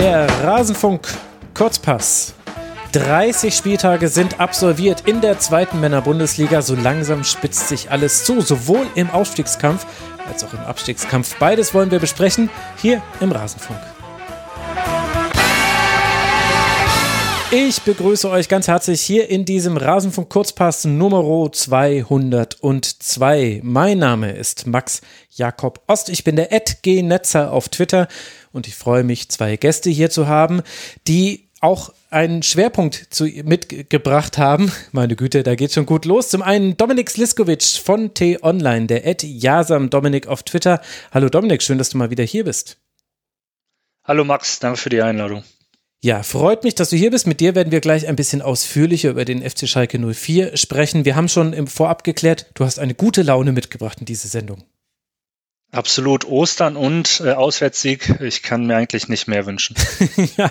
Der Rasenfunk Kurzpass. 30 Spieltage sind absolviert in der zweiten Männer-Bundesliga. So langsam spitzt sich alles zu, sowohl im Aufstiegskampf als auch im Abstiegskampf. Beides wollen wir besprechen hier im Rasenfunk. Ich begrüße euch ganz herzlich hier in diesem Rasenfunk Kurzpass Nummer 202. Mein Name ist Max Jakob Ost. Ich bin der Netzer auf Twitter und ich freue mich, zwei Gäste hier zu haben, die auch einen Schwerpunkt zu, mitgebracht haben. Meine Güte, da geht schon gut los. Zum einen Dominik Sliskovic von T-Online, der Ed Jasam Dominik auf Twitter. Hallo Dominik, schön, dass du mal wieder hier bist. Hallo Max, danke für die Einladung. Ja, freut mich, dass du hier bist. Mit dir werden wir gleich ein bisschen ausführlicher über den FC Schalke 04 sprechen. Wir haben schon im Vorab geklärt, du hast eine gute Laune mitgebracht in diese Sendung. Absolut Ostern und äh, Auswärtssieg. Ich kann mir eigentlich nicht mehr wünschen. ja,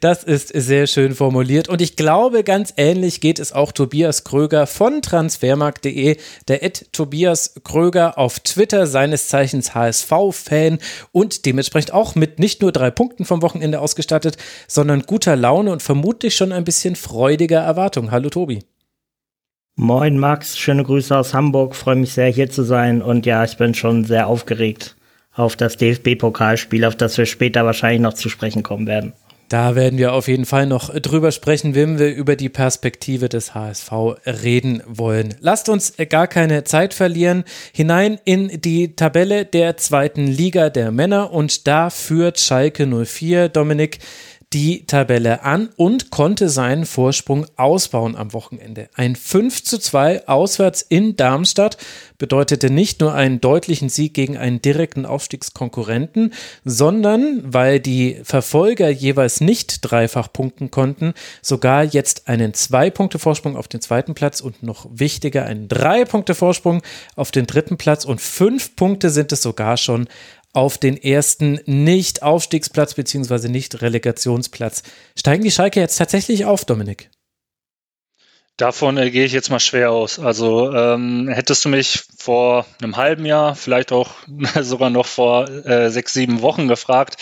das ist sehr schön formuliert. Und ich glaube, ganz ähnlich geht es auch Tobias Kröger von transfermarkt.de, der Ed Tobias Kröger auf Twitter, seines Zeichens HSV-Fan und dementsprechend auch mit nicht nur drei Punkten vom Wochenende ausgestattet, sondern guter Laune und vermutlich schon ein bisschen freudiger Erwartung. Hallo Tobi. Moin Max, schöne Grüße aus Hamburg, freue mich sehr hier zu sein und ja, ich bin schon sehr aufgeregt auf das DFB-Pokalspiel, auf das wir später wahrscheinlich noch zu sprechen kommen werden. Da werden wir auf jeden Fall noch drüber sprechen, wenn wir über die Perspektive des HSV reden wollen. Lasst uns gar keine Zeit verlieren. Hinein in die Tabelle der zweiten Liga der Männer und da führt Schalke 04. Dominik, die Tabelle an und konnte seinen Vorsprung ausbauen am Wochenende. Ein 5 zu 2 auswärts in Darmstadt bedeutete nicht nur einen deutlichen Sieg gegen einen direkten Aufstiegskonkurrenten, sondern, weil die Verfolger jeweils nicht dreifach punkten konnten, sogar jetzt einen Zwei-Punkte-Vorsprung auf den zweiten Platz und noch wichtiger einen Drei-Punkte-Vorsprung auf den dritten Platz und fünf Punkte sind es sogar schon auf den ersten Nicht-Aufstiegsplatz bzw. Nicht-Relegationsplatz. Steigen die Schalke jetzt tatsächlich auf, Dominik? Davon äh, gehe ich jetzt mal schwer aus. Also ähm, hättest du mich vor einem halben Jahr, vielleicht auch sogar noch vor äh, sechs, sieben Wochen gefragt,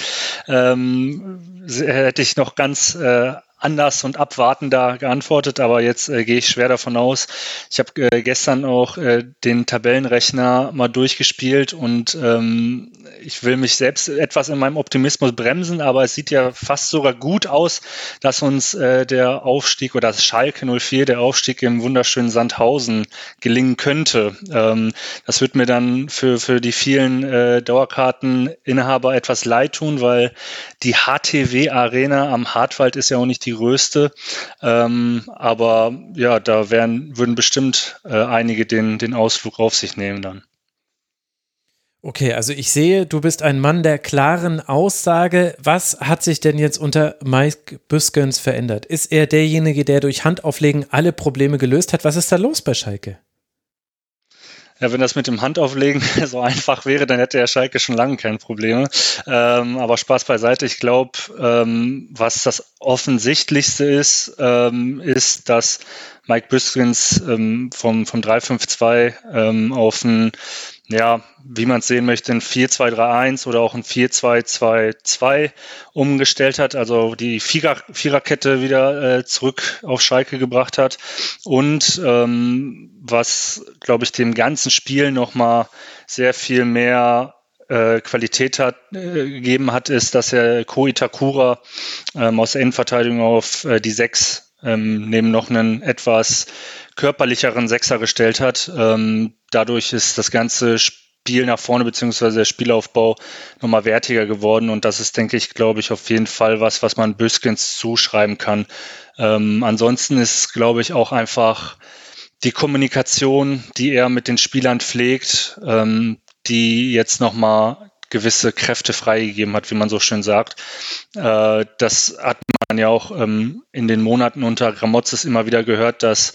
ähm, hätte ich noch ganz äh, anders und abwartender geantwortet, aber jetzt äh, gehe ich schwer davon aus. Ich habe äh, gestern auch äh, den Tabellenrechner mal durchgespielt und ähm, ich will mich selbst etwas in meinem Optimismus bremsen, aber es sieht ja fast sogar gut aus, dass uns äh, der Aufstieg oder das Schalke 04, der Aufstieg im wunderschönen Sandhausen gelingen könnte. Ähm, das wird mir dann für, für die vielen äh, Dauerkarteninhaber etwas leid tun, weil die HTW Arena am Hartwald ist ja auch nicht die größte. Ähm, aber ja, da werden, würden bestimmt äh, einige den, den Ausflug auf sich nehmen dann. Okay, also ich sehe, du bist ein Mann der klaren Aussage. Was hat sich denn jetzt unter Mike Büskens verändert? Ist er derjenige, der durch Handauflegen alle Probleme gelöst hat? Was ist da los bei Schalke? Ja, wenn das mit dem Handauflegen so einfach wäre, dann hätte der Schalke schon lange keine Probleme. Ähm, aber Spaß beiseite. Ich glaube, ähm, was das Offensichtlichste ist, ähm, ist, dass Mike Büskens ähm, vom, vom 3-5-2 ähm, auf ein ja, wie man es sehen möchte, ein 4-2-3-1 oder auch ein 4-2-2-2 umgestellt hat, also die Vierer Viererkette wieder äh, zurück auf Schalke gebracht hat. Und ähm, was, glaube ich, dem ganzen Spiel nochmal sehr viel mehr äh, Qualität hat, äh, gegeben hat, ist, dass er Ko Itakura ähm, aus der Innenverteidigung auf äh, die 6 ähm, neben noch einen etwas körperlicheren Sechser gestellt hat. Ähm, dadurch ist das ganze Spiel nach vorne beziehungsweise der Spielaufbau nochmal wertiger geworden und das ist, denke ich, glaube ich, auf jeden Fall was, was man Büskens zuschreiben kann. Ähm, ansonsten ist, glaube ich, auch einfach die Kommunikation, die er mit den Spielern pflegt, ähm, die jetzt nochmal gewisse Kräfte freigegeben hat, wie man so schön sagt. Äh, das hat man ja auch ähm, in den Monaten unter Gramotzes immer wieder gehört, dass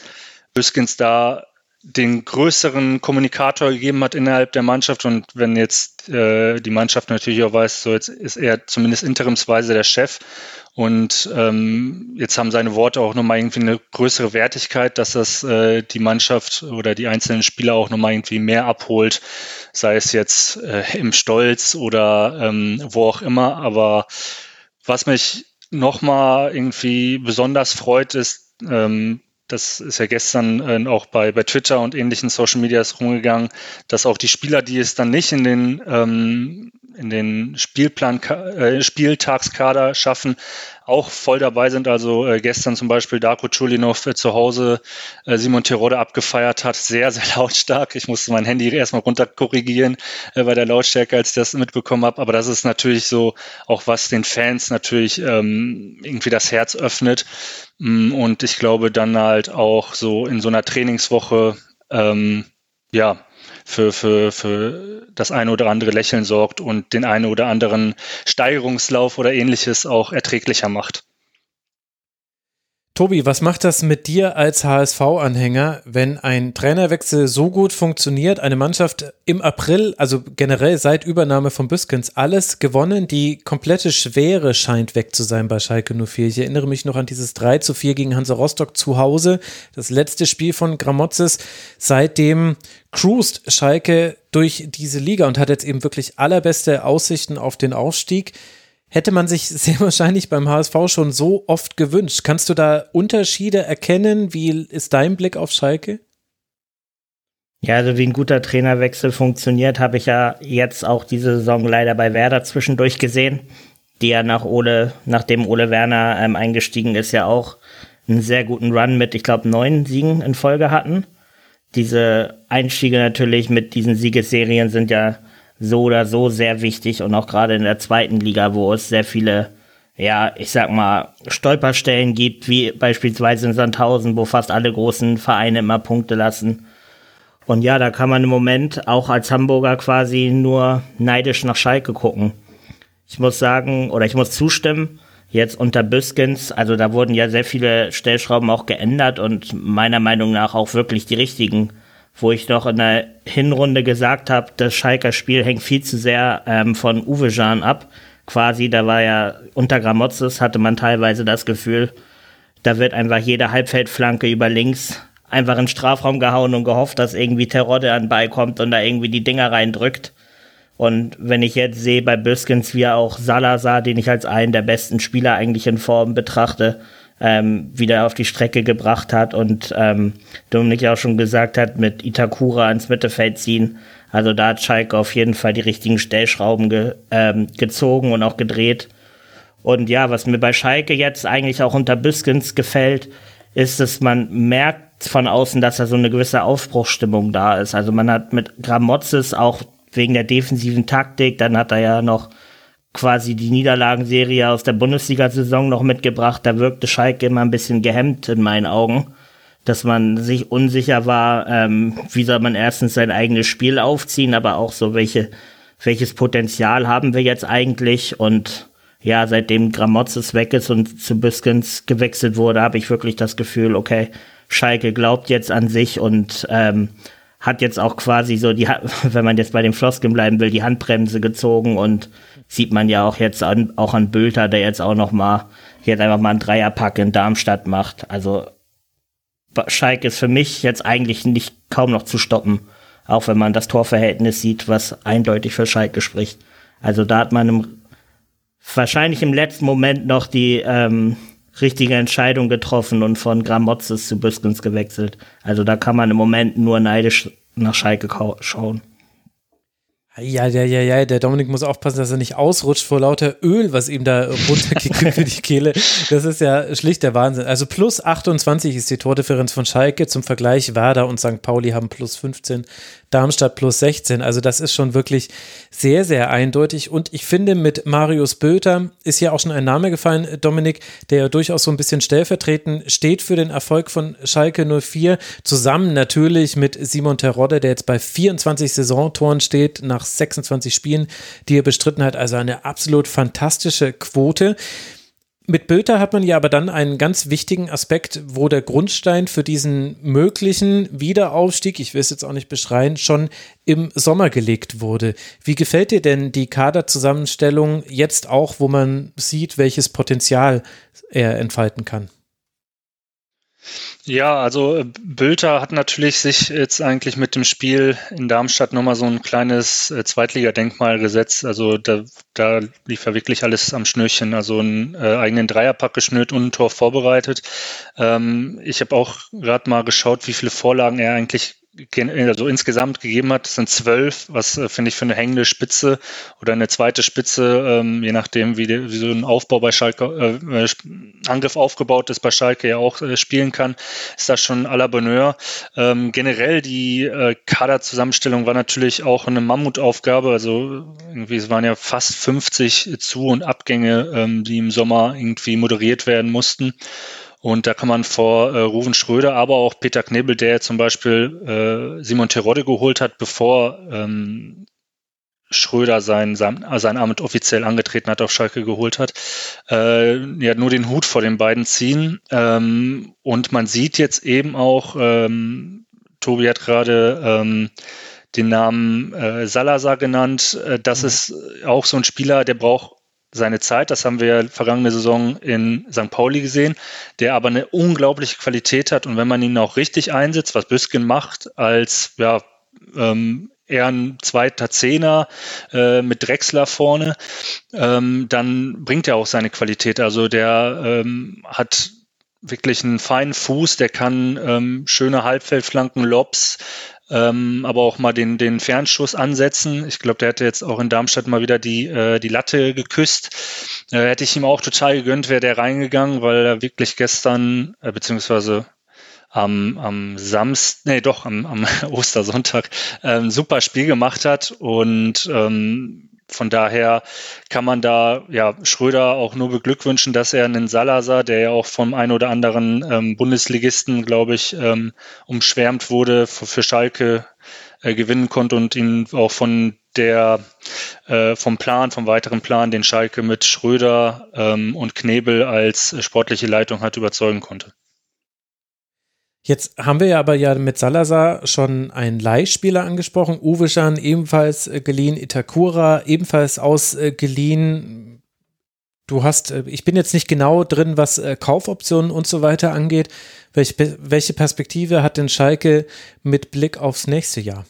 Büskens da den größeren Kommunikator gegeben hat innerhalb der Mannschaft und wenn jetzt äh, die Mannschaft natürlich auch weiß, so jetzt ist er zumindest interimsweise der Chef und ähm, jetzt haben seine Worte auch nochmal irgendwie eine größere Wertigkeit, dass das äh, die Mannschaft oder die einzelnen Spieler auch nochmal irgendwie mehr abholt, sei es jetzt äh, im Stolz oder ähm, wo auch immer, aber was mich nochmal irgendwie besonders freut, ist, ähm, das ist ja gestern äh, auch bei, bei Twitter und ähnlichen Social Medias rumgegangen, dass auch die Spieler, die es dann nicht in den ähm, in den Spielplan, äh, Spieltagskader schaffen, auch voll dabei sind. Also äh, gestern zum Beispiel Darko Chulinov äh, zu Hause äh, Simon Tirode abgefeiert hat, sehr, sehr lautstark. Ich musste mein Handy erstmal runter korrigieren äh, bei der Lautstärke, als ich das mitbekommen habe. Aber das ist natürlich so, auch was den Fans natürlich ähm, irgendwie das Herz öffnet. Mm, und ich glaube dann halt auch so in so einer Trainingswoche, ähm, ja, für, für, für das eine oder andere Lächeln sorgt und den einen oder anderen Steigerungslauf oder ähnliches auch erträglicher macht. Tobi, was macht das mit dir als HSV-Anhänger, wenn ein Trainerwechsel so gut funktioniert, eine Mannschaft im April, also generell seit Übernahme von Büskens, alles gewonnen, die komplette Schwere scheint weg zu sein bei Schalke 04. Ich erinnere mich noch an dieses 3 zu 4 gegen Hansa Rostock zu Hause, das letzte Spiel von Gramozis. Seitdem cruist Schalke durch diese Liga und hat jetzt eben wirklich allerbeste Aussichten auf den Aufstieg hätte man sich sehr wahrscheinlich beim HSV schon so oft gewünscht. Kannst du da Unterschiede erkennen? Wie ist dein Blick auf Schalke? Ja, also wie ein guter Trainerwechsel funktioniert, habe ich ja jetzt auch diese Saison leider bei Werder zwischendurch gesehen, die ja nach Ole, nachdem Ole Werner ähm, eingestiegen ist, ja auch einen sehr guten Run mit, ich glaube, neun Siegen in Folge hatten. Diese Einstiege natürlich mit diesen Siegesserien sind ja so oder so sehr wichtig und auch gerade in der zweiten Liga, wo es sehr viele, ja, ich sag mal, Stolperstellen gibt, wie beispielsweise in Sandhausen, wo fast alle großen Vereine immer Punkte lassen. Und ja, da kann man im Moment auch als Hamburger quasi nur neidisch nach Schalke gucken. Ich muss sagen, oder ich muss zustimmen, jetzt unter Büskens, also da wurden ja sehr viele Stellschrauben auch geändert und meiner Meinung nach auch wirklich die richtigen wo ich noch in der Hinrunde gesagt habe, das Schalker Spiel hängt viel zu sehr ähm, von Uwe Jan ab. Quasi, da war ja unter Gramotzes hatte man teilweise das Gefühl, da wird einfach jede Halbfeldflanke über links einfach in den Strafraum gehauen und gehofft, dass irgendwie Terodde an beikommt und da irgendwie die Dinger reindrückt. Und wenn ich jetzt sehe bei Büskens, wie er auch Salazar, den ich als einen der besten Spieler eigentlich in Form betrachte, ähm, wieder auf die Strecke gebracht hat und ähm, Dominik ja auch schon gesagt hat, mit Itakura ins Mittelfeld ziehen. Also da hat Schalke auf jeden Fall die richtigen Stellschrauben ge, ähm, gezogen und auch gedreht. Und ja, was mir bei Schalke jetzt eigentlich auch unter Büskens gefällt, ist, dass man merkt von außen, dass da so eine gewisse Aufbruchsstimmung da ist. Also man hat mit Gramozis auch wegen der defensiven Taktik, dann hat er ja noch quasi die Niederlagenserie aus der Bundesliga-Saison noch mitgebracht. Da wirkte Schalke immer ein bisschen gehemmt in meinen Augen, dass man sich unsicher war, ähm, wie soll man erstens sein eigenes Spiel aufziehen, aber auch so welche, welches Potenzial haben wir jetzt eigentlich und ja, seitdem Gramozis weg ist und zu Büskens gewechselt wurde, habe ich wirklich das Gefühl, okay, Schalke glaubt jetzt an sich und ähm, hat jetzt auch quasi so die, wenn man jetzt bei dem Flosken bleiben will, die Handbremse gezogen und sieht man ja auch jetzt an, auch an Bülter, der jetzt auch noch mal jetzt einfach mal einen Dreierpack in Darmstadt macht. Also Schalke ist für mich jetzt eigentlich nicht kaum noch zu stoppen, auch wenn man das Torverhältnis sieht, was eindeutig für Schalke spricht. Also da hat man im, wahrscheinlich im letzten Moment noch die ähm, richtige Entscheidung getroffen und von Gramozis zu Büskens gewechselt. Also da kann man im Moment nur neidisch nach Schalke schauen. Ja, ja, ja, ja, der Dominik muss aufpassen, dass er nicht ausrutscht vor lauter Öl, was ihm da runtergeht für die Kehle. Das ist ja schlicht der Wahnsinn. Also plus 28 ist die Tordifferenz von Schalke. Zum Vergleich Werder und St. Pauli haben plus 15. Darmstadt plus 16. Also das ist schon wirklich sehr, sehr eindeutig. Und ich finde, mit Marius Böter ist ja auch schon ein Name gefallen, Dominik, der ja durchaus so ein bisschen stellvertretend steht für den Erfolg von Schalke 04. Zusammen natürlich mit Simon Terodde, der jetzt bei 24 Saisontoren steht, nach 26 Spielen, die er bestritten hat. Also eine absolut fantastische Quote. Mit Böter hat man ja aber dann einen ganz wichtigen Aspekt, wo der Grundstein für diesen möglichen Wiederaufstieg, ich will es jetzt auch nicht beschreien, schon im Sommer gelegt wurde. Wie gefällt dir denn die Kaderzusammenstellung jetzt auch, wo man sieht, welches Potenzial er entfalten kann? Ja, also äh, Bülter hat natürlich sich jetzt eigentlich mit dem Spiel in Darmstadt nochmal so ein kleines äh, Zweitligadenkmal gesetzt. Also da, da lief ja wirklich alles am Schnürchen. Also einen äh, eigenen Dreierpack geschnürt und ein Tor vorbereitet. Ähm, ich habe auch gerade mal geschaut, wie viele Vorlagen er eigentlich also insgesamt gegeben hat, sind zwölf, was äh, finde ich für eine hängende Spitze oder eine zweite Spitze, ähm, je nachdem, wie, die, wie, so ein Aufbau bei Schalke, äh, äh, Angriff aufgebaut ist, bei Schalke ja auch äh, spielen kann, ist das schon à la Bonheur. Ähm, generell die äh, Kaderzusammenstellung war natürlich auch eine Mammutaufgabe, also irgendwie es waren ja fast 50 Zu- und Abgänge, ähm, die im Sommer irgendwie moderiert werden mussten. Und da kann man vor äh, Ruven Schröder, aber auch Peter Knebel, der zum Beispiel äh, Simon Terodde geholt hat, bevor ähm, Schröder sein, sein, sein Amt offiziell angetreten hat, auf Schalke geholt hat, äh, ja, nur den Hut vor den beiden ziehen. Ähm, und man sieht jetzt eben auch, ähm, Tobi hat gerade ähm, den Namen äh, Salazar genannt, äh, das mhm. ist auch so ein Spieler, der braucht seine Zeit. Das haben wir vergangene Saison in St. Pauli gesehen, der aber eine unglaubliche Qualität hat. Und wenn man ihn auch richtig einsetzt, was Büsken macht, als ja, ähm, eher ein zweiter Zehner äh, mit Drechsler vorne, ähm, dann bringt er auch seine Qualität. Also der ähm, hat wirklich einen feinen Fuß, der kann ähm, schöne Halbfeldflanken, Lobs, ähm, aber auch mal den, den Fernschuss ansetzen. Ich glaube, der hätte jetzt auch in Darmstadt mal wieder die, äh, die Latte geküsst. Äh, hätte ich ihm auch total gegönnt, wäre der reingegangen, weil er wirklich gestern, äh, beziehungsweise am, am Samstag, nee, doch, am, am Ostersonntag ähm, super Spiel gemacht hat und ähm, von daher kann man da ja Schröder auch nur beglückwünschen, dass er einen Salazar, der ja auch vom ein oder anderen ähm, Bundesligisten, glaube ich, ähm, umschwärmt wurde, für, für Schalke äh, gewinnen konnte und ihn auch von der äh, vom Plan, vom weiteren Plan, den Schalke mit Schröder ähm, und Knebel als sportliche Leitung hat, überzeugen konnte. Jetzt haben wir ja aber ja mit Salazar schon einen Leihspieler angesprochen. Uwe Schan ebenfalls äh, geliehen, Itakura ebenfalls ausgeliehen. Du hast, äh, ich bin jetzt nicht genau drin, was äh, Kaufoptionen und so weiter angeht. Welche Perspektive hat denn Schalke mit Blick aufs nächste Jahr?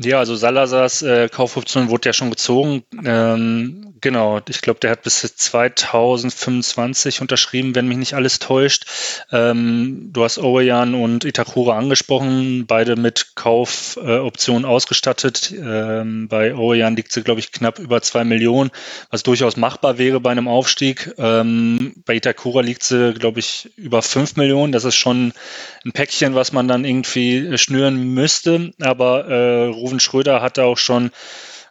Ja, also Salazars äh, Kaufoption wurde ja schon gezogen. Ähm, genau, ich glaube, der hat bis 2025 unterschrieben, wenn mich nicht alles täuscht. Ähm, du hast Oweyan und Itakura angesprochen, beide mit Kaufoptionen äh, ausgestattet. Ähm, bei Oweyan liegt sie, glaube ich, knapp über zwei Millionen, was durchaus machbar wäre bei einem Aufstieg. Ähm, bei Itakura liegt sie, glaube ich, über fünf Millionen. Das ist schon ein Päckchen, was man dann irgendwie schnüren müsste. Aber äh, Ruven Schröder hatte auch schon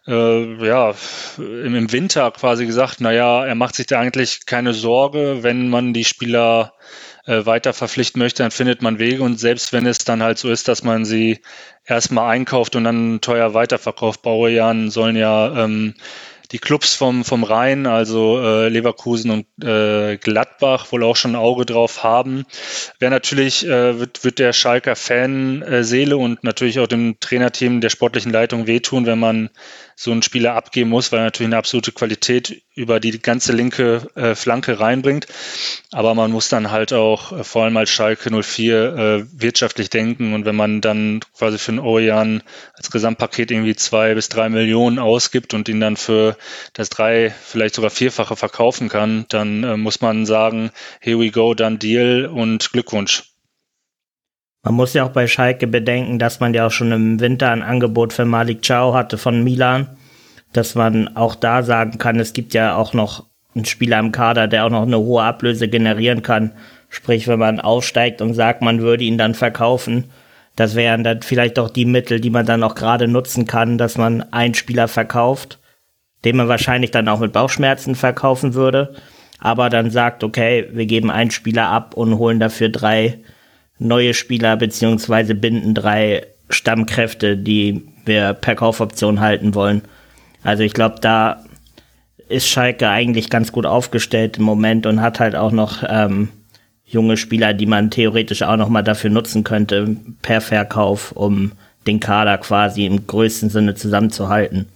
äh, ja, im, Winter quasi gesagt, naja, er macht sich da eigentlich keine Sorge, wenn man die Spieler äh, weiter verpflichten möchte, dann findet man Wege und selbst wenn es dann halt so ist, dass man sie erstmal einkauft und dann teuer weiterverkauft, Bauerjahren sollen ja ähm, die Clubs vom, vom Rhein, also äh, Leverkusen und äh, Gladbach, wohl auch schon ein Auge drauf haben. Wäre natürlich, äh, wird, wird der Schalker Fan-Seele und natürlich auch dem Trainerteam der sportlichen Leitung wehtun, wenn man so einen Spieler abgeben muss, weil er natürlich eine absolute Qualität über die ganze linke äh, Flanke reinbringt. Aber man muss dann halt auch äh, vor allem als Schalke 04 äh, wirtschaftlich denken und wenn man dann quasi für einen Ojan als Gesamtpaket irgendwie zwei bis drei Millionen ausgibt und ihn dann für das drei, vielleicht sogar vierfache verkaufen kann, dann äh, muss man sagen, here we go, dann Deal und Glückwunsch. Man muss ja auch bei Schalke bedenken, dass man ja auch schon im Winter ein Angebot für Malik Chow hatte von Milan, dass man auch da sagen kann, es gibt ja auch noch einen Spieler im Kader, der auch noch eine hohe Ablöse generieren kann. Sprich, wenn man aufsteigt und sagt, man würde ihn dann verkaufen, das wären dann vielleicht auch die Mittel, die man dann auch gerade nutzen kann, dass man einen Spieler verkauft, den man wahrscheinlich dann auch mit Bauchschmerzen verkaufen würde, aber dann sagt, okay, wir geben einen Spieler ab und holen dafür drei neue Spieler beziehungsweise binden drei Stammkräfte, die wir per Kaufoption halten wollen. Also ich glaube, da ist Schalke eigentlich ganz gut aufgestellt im Moment und hat halt auch noch ähm, junge Spieler, die man theoretisch auch noch mal dafür nutzen könnte per Verkauf, um den Kader quasi im größten Sinne zusammenzuhalten.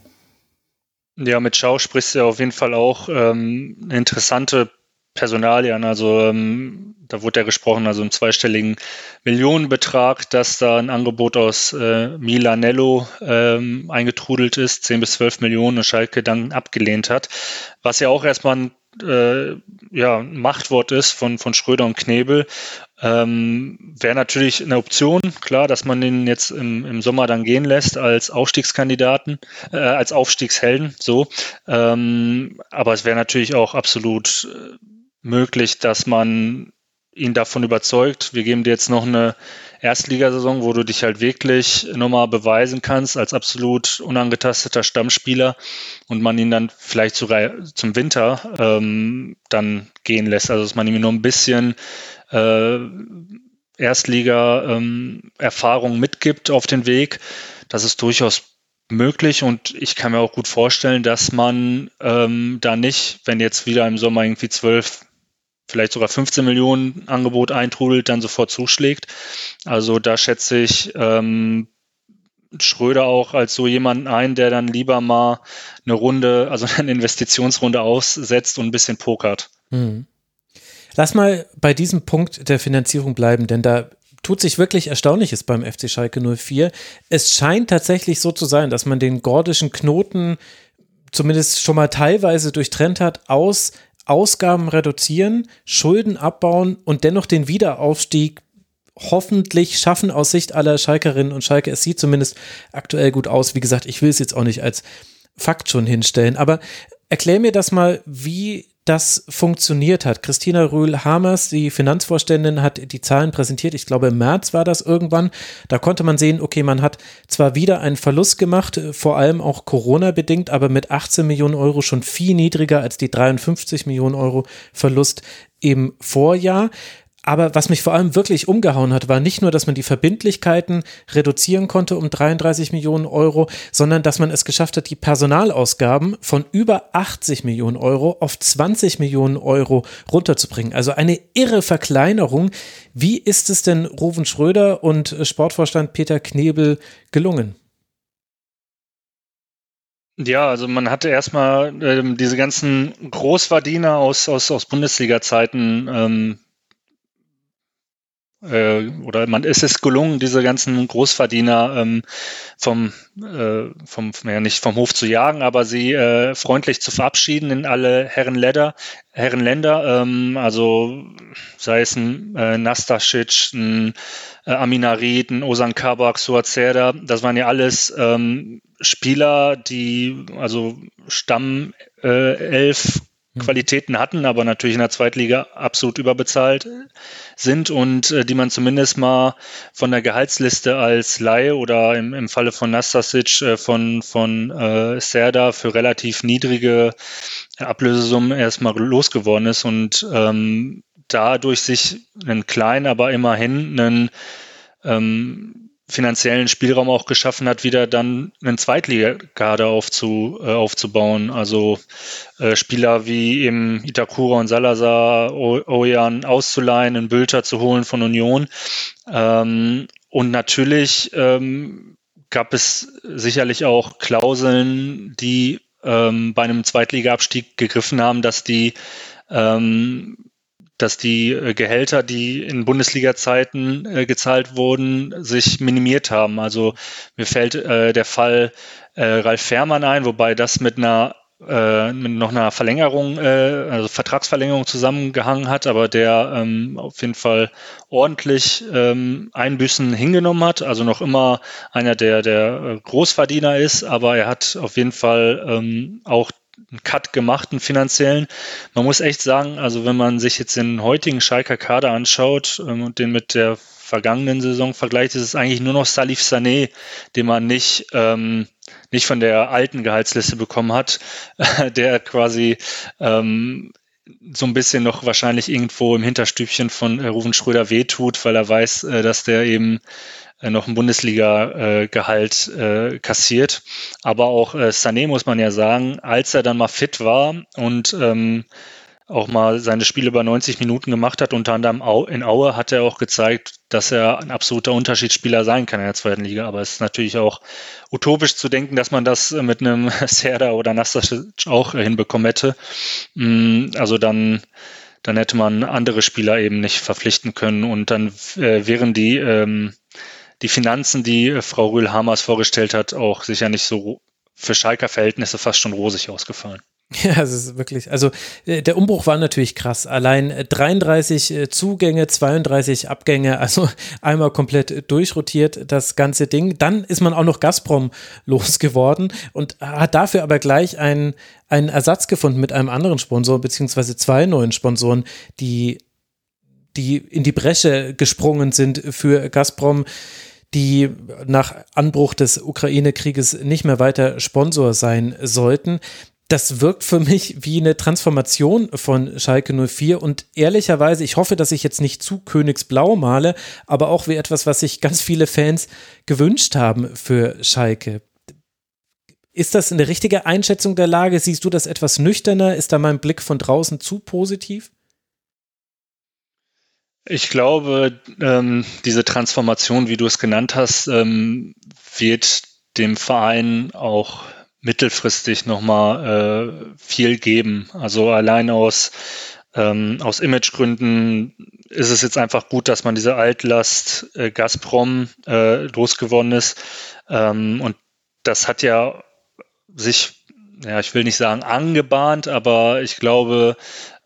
Ja, mit Schau sprichst du ja auf jeden Fall auch ähm, eine interessante Personalien. Also ähm, da wurde ja gesprochen, also im zweistelligen Millionenbetrag, dass da ein Angebot aus äh, Milanello ähm, eingetrudelt ist, 10 bis 12 Millionen und Schalke dann abgelehnt hat. Was ja auch erstmal ein äh, ja, Machtwort ist von, von Schröder und Knebel. Ähm, Wäre natürlich eine Option, klar, dass man den jetzt im, im Sommer dann gehen lässt als Aufstiegskandidaten, äh, als Aufstiegshelden, so. Ähm, aber es wäre natürlich auch absolut äh, möglich, dass man ihn davon überzeugt, wir geben dir jetzt noch eine Erstligasaison, wo du dich halt wirklich nochmal beweisen kannst als absolut unangetasteter Stammspieler und man ihn dann vielleicht sogar zum Winter ähm, dann gehen lässt. Also dass man ihm nur ein bisschen äh, Erstliga-Erfahrung ähm, mitgibt auf den Weg. Das ist durchaus möglich und ich kann mir auch gut vorstellen, dass man ähm, da nicht, wenn jetzt wieder im Sommer irgendwie zwölf vielleicht sogar 15 Millionen Angebot eintrudelt, dann sofort zuschlägt. Also da schätze ich ähm, Schröder auch als so jemanden ein, der dann lieber mal eine Runde, also eine Investitionsrunde aussetzt und ein bisschen pokert. Hm. Lass mal bei diesem Punkt der Finanzierung bleiben, denn da tut sich wirklich Erstaunliches beim FC Schalke 04. Es scheint tatsächlich so zu sein, dass man den gordischen Knoten zumindest schon mal teilweise durchtrennt hat aus Ausgaben reduzieren, Schulden abbauen und dennoch den Wiederaufstieg hoffentlich schaffen aus Sicht aller Schalkerinnen und Schalke. Es sieht zumindest aktuell gut aus. Wie gesagt, ich will es jetzt auch nicht als Fakt schon hinstellen, aber erklär mir das mal, wie das funktioniert hat. Christina Rühl-Hamers, die Finanzvorständin, hat die Zahlen präsentiert. Ich glaube, im März war das irgendwann. Da konnte man sehen, okay, man hat zwar wieder einen Verlust gemacht, vor allem auch Corona-bedingt, aber mit 18 Millionen Euro schon viel niedriger als die 53 Millionen Euro Verlust im Vorjahr. Aber was mich vor allem wirklich umgehauen hat, war nicht nur, dass man die Verbindlichkeiten reduzieren konnte um 33 Millionen Euro, sondern dass man es geschafft hat, die Personalausgaben von über 80 Millionen Euro auf 20 Millionen Euro runterzubringen. Also eine irre Verkleinerung. Wie ist es denn Ruven Schröder und Sportvorstand Peter Knebel gelungen? Ja, also man hatte erstmal ähm, diese ganzen Großverdiener aus, aus, aus Bundesliga-Zeiten ähm, äh, oder man ist es gelungen, diese ganzen Großverdiener ähm, vom, äh, vom, ja nicht vom Hof zu jagen, aber sie äh, freundlich zu verabschieden in alle Herrenländer, Herrenländer, ähm, also sei es ein äh, Nastasic, ein äh, Aminarit, ein Osan Kabak, Suazerda, das waren ja alles ähm, Spieler, die also Stammelf äh, Mhm. Qualitäten hatten, aber natürlich in der Zweitliga absolut überbezahlt sind und äh, die man zumindest mal von der Gehaltsliste als Laie oder im, im Falle von Nastasic äh, von, von äh, Serda für relativ niedrige Ablösesummen erstmal losgeworden ist und ähm, dadurch sich einen kleinen, aber immerhin einen ähm, finanziellen Spielraum auch geschaffen hat, wieder dann einen Zweitligakader aufzu, äh, aufzubauen. Also äh, Spieler wie eben Itakura und Salazar, Ojan auszuleihen, einen Bülter zu holen von Union. Ähm, und natürlich ähm, gab es sicherlich auch Klauseln, die ähm, bei einem Zweitligaabstieg gegriffen haben, dass die ähm, dass die äh, Gehälter, die in Bundesliga-Zeiten äh, gezahlt wurden, sich minimiert haben. Also mir fällt äh, der Fall Ralf Fährmann ein, wobei das mit einer mit noch einer Verlängerung, also Vertragsverlängerung zusammengehangen hat, aber der ähm, auf jeden Fall ordentlich ähm, Einbüßen hingenommen hat, also noch immer einer der, der Großverdiener ist, aber er hat auf jeden Fall ähm, auch einen Cut gemacht, einen finanziellen. Man muss echt sagen, also wenn man sich jetzt den heutigen Schalker Kader anschaut ähm, und den mit der vergangenen Saison vergleicht, ist es eigentlich nur noch Salif Sané, den man nicht, ähm, nicht von der alten Gehaltsliste bekommen hat, der quasi ähm, so ein bisschen noch wahrscheinlich irgendwo im Hinterstübchen von äh, Ruven Schröder wehtut, weil er weiß, äh, dass der eben noch ein Bundesliga-Gehalt äh, kassiert. Aber auch äh, Sané muss man ja sagen, als er dann mal fit war und ähm, auch mal seine Spiele über 90 Minuten gemacht hat, unter anderem in Aue, hat er auch gezeigt, dass er ein absoluter Unterschiedsspieler sein kann in der zweiten Liga. Aber es ist natürlich auch utopisch zu denken, dass man das mit einem Serda oder Nastasic auch hinbekommen hätte. Mm, also dann dann hätte man andere Spieler eben nicht verpflichten können und dann äh, wären die, ähm, die Finanzen, die äh, Frau Rühl-Hamers vorgestellt hat, auch sicher nicht so für Schalker Verhältnisse fast schon rosig ausgefallen. Ja, es ist wirklich, also äh, der Umbruch war natürlich krass. Allein 33 äh, Zugänge, 32 Abgänge, also einmal komplett durchrotiert das ganze Ding. Dann ist man auch noch Gazprom losgeworden und hat dafür aber gleich einen, einen Ersatz gefunden mit einem anderen Sponsor, beziehungsweise zwei neuen Sponsoren, die, die in die Bresche gesprungen sind für Gazprom die nach Anbruch des Ukraine-Krieges nicht mehr weiter Sponsor sein sollten das wirkt für mich wie eine Transformation von Schalke 04 und ehrlicherweise, ich hoffe, dass ich jetzt nicht zu Königsblau male, aber auch wie etwas, was sich ganz viele Fans gewünscht haben für Schalke. Ist das eine richtige Einschätzung der Lage? Siehst du das etwas nüchterner? Ist da mein Blick von draußen zu positiv? Ich glaube, ähm, diese Transformation, wie du es genannt hast, ähm, wird dem Verein auch mittelfristig nochmal äh, viel geben. Also allein aus, ähm, aus Imagegründen ist es jetzt einfach gut, dass man diese Altlast äh, Gazprom äh, losgeworden ist. Ähm, und das hat ja sich, ja, ich will nicht sagen angebahnt, aber ich glaube,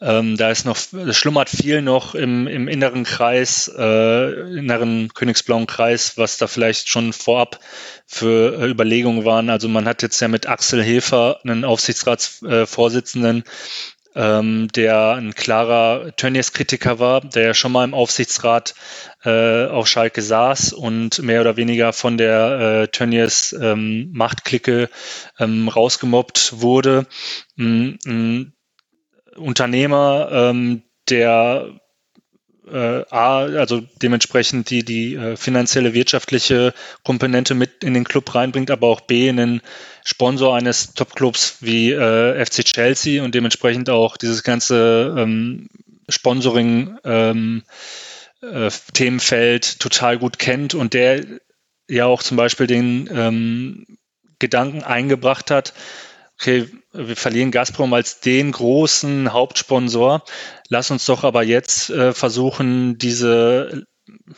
ähm, da ist noch, es schlummert viel noch im, im inneren Kreis, äh, inneren Königsblauen Kreis, was da vielleicht schon vorab für äh, Überlegungen waren. Also man hat jetzt ja mit Axel Hefer einen Aufsichtsratsvorsitzenden, äh, ähm, der ein klarer Tönnies-Kritiker war, der ja schon mal im Aufsichtsrat äh, auf Schalke saß und mehr oder weniger von der äh, Tönnies ähm, Machtklicke ähm, rausgemobbt wurde. Mm, mm, Unternehmer, ähm, der äh, A, also dementsprechend die, die äh, finanzielle, wirtschaftliche Komponente mit in den Club reinbringt, aber auch B, einen Sponsor eines Top-Clubs wie äh, FC Chelsea und dementsprechend auch dieses ganze ähm, Sponsoring ähm, äh, Themenfeld total gut kennt und der ja auch zum Beispiel den ähm, Gedanken eingebracht hat, okay, wir verlieren Gazprom als den großen Hauptsponsor. Lass uns doch aber jetzt äh, versuchen, diese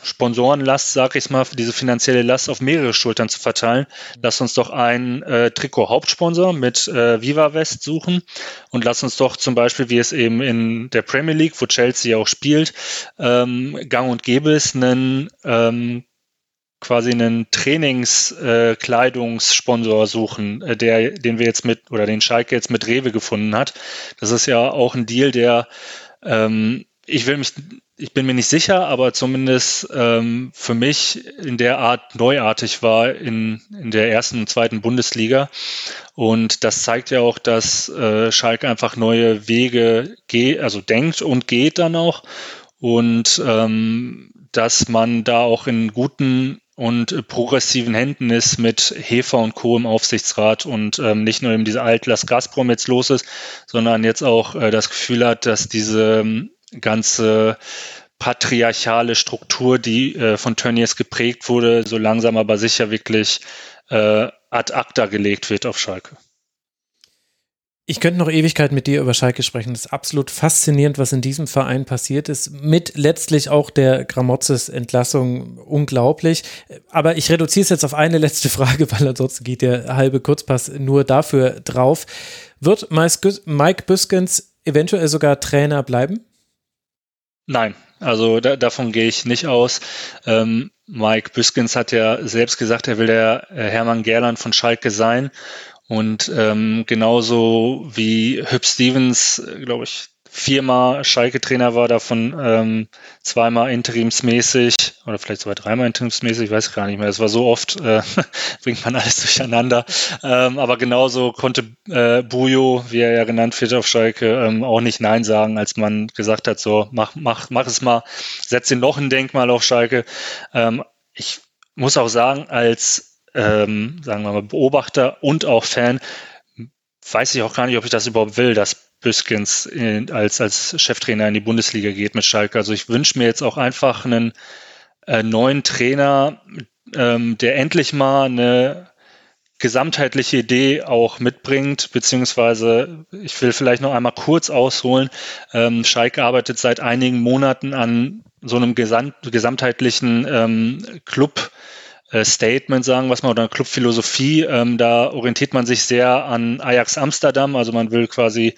Sponsorenlast, sag ich mal, diese finanzielle Last auf mehrere Schultern zu verteilen. Lass uns doch einen äh, Trikot-Hauptsponsor mit äh, Viva West suchen und lass uns doch zum Beispiel, wie es eben in der Premier League, wo Chelsea auch spielt, ähm, gang und gäbe ist, einen ähm, quasi einen Trainingskleidungssponsor äh, suchen, äh, der, den wir jetzt mit, oder den Schalke jetzt mit Rewe gefunden hat. Das ist ja auch ein Deal, der ähm, ich will mich, ich bin mir nicht sicher, aber zumindest ähm, für mich in der Art neuartig war in, in der ersten und zweiten Bundesliga. Und das zeigt ja auch, dass äh, Schalke einfach neue Wege geht, also denkt und geht dann auch. Und ähm, dass man da auch in guten und progressiven Händen ist mit Hefer und Co. im Aufsichtsrat und ähm, nicht nur eben diese Altlast Gazprom jetzt los ist, sondern jetzt auch äh, das Gefühl hat, dass diese ähm, ganze patriarchale Struktur, die äh, von Tönnies geprägt wurde, so langsam aber sicher wirklich äh, ad acta gelegt wird auf Schalke. Ich könnte noch Ewigkeit mit dir über Schalke sprechen. Das ist absolut faszinierend, was in diesem Verein passiert ist. Mit letztlich auch der Gramozis Entlassung unglaublich. Aber ich reduziere es jetzt auf eine letzte Frage, weil ansonsten geht der halbe Kurzpass nur dafür drauf. Wird Mike Büskens eventuell sogar Trainer bleiben? Nein, also da, davon gehe ich nicht aus. Ähm, Mike Büskens hat ja selbst gesagt, er will der Hermann Gerland von Schalke sein. Und ähm, genauso wie Hüb Stevens, glaube ich, viermal Schalke-Trainer war, davon ähm, zweimal interimsmäßig oder vielleicht sogar dreimal interimsmäßig, ich weiß gar nicht mehr. Es war so oft, äh, bringt man alles durcheinander. Ähm, aber genauso konnte äh, Bujo, wie er ja genannt wird auf Schalke, ähm, auch nicht Nein sagen, als man gesagt hat, so mach, mach, mach es mal, setz den noch ein Denkmal auf Schalke. Ähm, ich muss auch sagen, als ähm, sagen wir mal, Beobachter und auch Fan, weiß ich auch gar nicht, ob ich das überhaupt will, dass Büskens in, als, als Cheftrainer in die Bundesliga geht mit Schalke. Also ich wünsche mir jetzt auch einfach einen äh, neuen Trainer, ähm, der endlich mal eine gesamtheitliche Idee auch mitbringt, beziehungsweise ich will vielleicht noch einmal kurz ausholen. Ähm, Schalke arbeitet seit einigen Monaten an so einem gesamt, gesamtheitlichen ähm, Club. Äh, Statement sagen, was man oder Clubphilosophie, ähm, da orientiert man sich sehr an Ajax Amsterdam, also man will quasi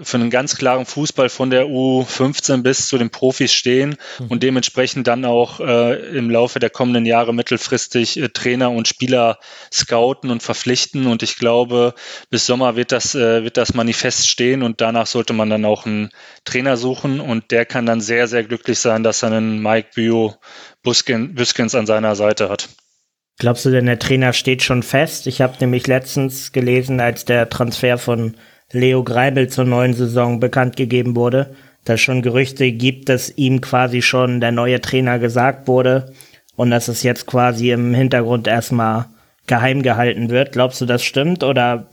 für einen ganz klaren Fußball von der U15 bis zu den Profis stehen mhm. und dementsprechend dann auch äh, im Laufe der kommenden Jahre mittelfristig äh, Trainer und Spieler scouten und verpflichten. Und ich glaube, bis Sommer wird das, äh, wird das Manifest stehen und danach sollte man dann auch einen Trainer suchen und der kann dann sehr, sehr glücklich sein, dass er einen Mike Bio Buskins an seiner Seite hat. Glaubst du denn, der Trainer steht schon fest? Ich habe nämlich letztens gelesen, als der Transfer von Leo Greibel zur neuen Saison bekannt gegeben wurde, dass schon Gerüchte gibt, dass ihm quasi schon der neue Trainer gesagt wurde und dass es jetzt quasi im Hintergrund erstmal geheim gehalten wird. Glaubst du, das stimmt oder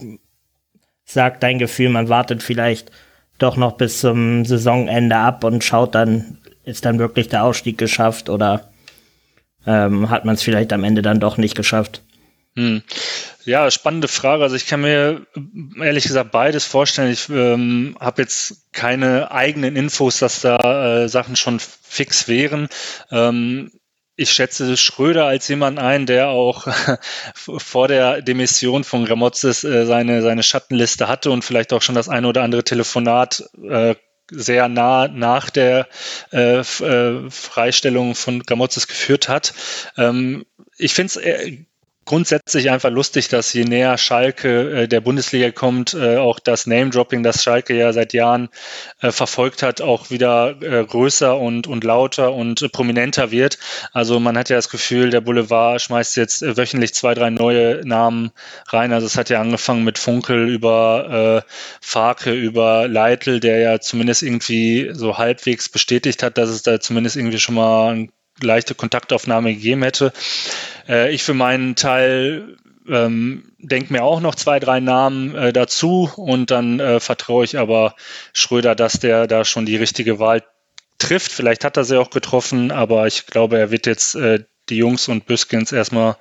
sagt dein Gefühl, man wartet vielleicht doch noch bis zum Saisonende ab und schaut dann, ist dann wirklich der Ausstieg geschafft oder ähm, hat man es vielleicht am Ende dann doch nicht geschafft? Hm. Ja, spannende Frage. Also ich kann mir ehrlich gesagt beides vorstellen. Ich ähm, habe jetzt keine eigenen Infos, dass da äh, Sachen schon fix wären. Ähm, ich schätze Schröder als jemand ein, der auch vor der Demission von Gramotzes äh, seine, seine Schattenliste hatte und vielleicht auch schon das eine oder andere Telefonat äh, sehr nah nach der äh, äh Freistellung von Gramotzes geführt hat. Ähm, ich finde es äh, grundsätzlich einfach lustig, dass je näher Schalke äh, der Bundesliga kommt, äh, auch das Name-Dropping, das Schalke ja seit Jahren äh, verfolgt hat, auch wieder äh, größer und, und lauter und äh, prominenter wird. Also man hat ja das Gefühl, der Boulevard schmeißt jetzt äh, wöchentlich zwei, drei neue Namen rein. Also es hat ja angefangen mit Funkel über äh, Farke, über Leitl, der ja zumindest irgendwie so halbwegs bestätigt hat, dass es da zumindest irgendwie schon mal ein leichte Kontaktaufnahme gegeben hätte. Äh, ich für meinen Teil ähm, denke mir auch noch zwei, drei Namen äh, dazu und dann äh, vertraue ich aber Schröder, dass der da schon die richtige Wahl trifft. Vielleicht hat er sie auch getroffen, aber ich glaube, er wird jetzt äh, die Jungs und Büskens erstmal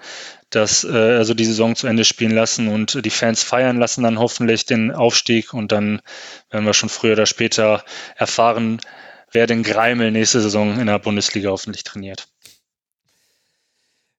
das, äh, also die Saison zu Ende spielen lassen und die Fans feiern lassen dann hoffentlich den Aufstieg und dann werden wir schon früher oder später erfahren, wer den Greimel nächste Saison in der Bundesliga hoffentlich trainiert.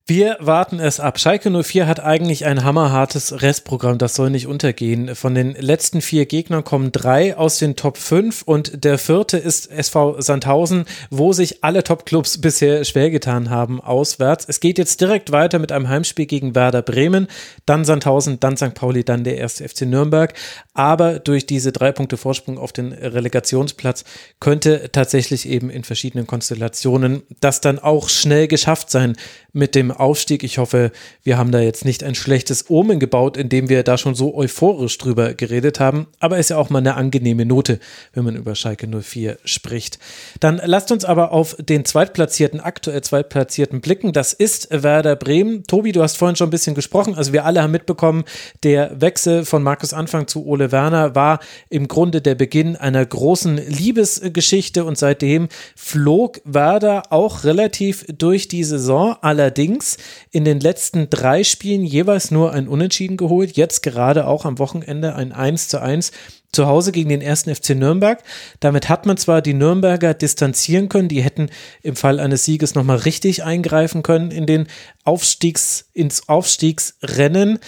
Wir warten es ab. Schalke 04 hat eigentlich ein hammerhartes Restprogramm, das soll nicht untergehen. Von den letzten vier Gegnern kommen drei aus den Top 5 und der vierte ist SV Sandhausen, wo sich alle Top-Clubs bisher schwer getan haben, auswärts. Es geht jetzt direkt weiter mit einem Heimspiel gegen Werder Bremen, dann Sandhausen, dann St. Pauli, dann der erste FC Nürnberg. Aber durch diese drei Punkte Vorsprung auf den Relegationsplatz könnte tatsächlich eben in verschiedenen Konstellationen das dann auch schnell geschafft sein mit dem Aufstieg. Ich hoffe, wir haben da jetzt nicht ein schlechtes Omen gebaut, indem wir da schon so euphorisch drüber geredet haben. Aber ist ja auch mal eine angenehme Note, wenn man über Schalke 04 spricht. Dann lasst uns aber auf den zweitplatzierten, aktuell zweitplatzierten blicken. Das ist Werder Bremen. Tobi, du hast vorhin schon ein bisschen gesprochen. Also wir alle haben mitbekommen, der Wechsel von Markus Anfang zu Ole Werner war im Grunde der Beginn einer großen Liebesgeschichte und seitdem flog Werder auch relativ durch die Saison. Allerdings Kings in den letzten drei Spielen jeweils nur ein Unentschieden geholt. Jetzt gerade auch am Wochenende ein 1 zu 1 zu Hause gegen den ersten FC Nürnberg. Damit hat man zwar die Nürnberger distanzieren können, die hätten im Fall eines Sieges nochmal richtig eingreifen können in den Aufstiegs, ins Aufstiegsrennen.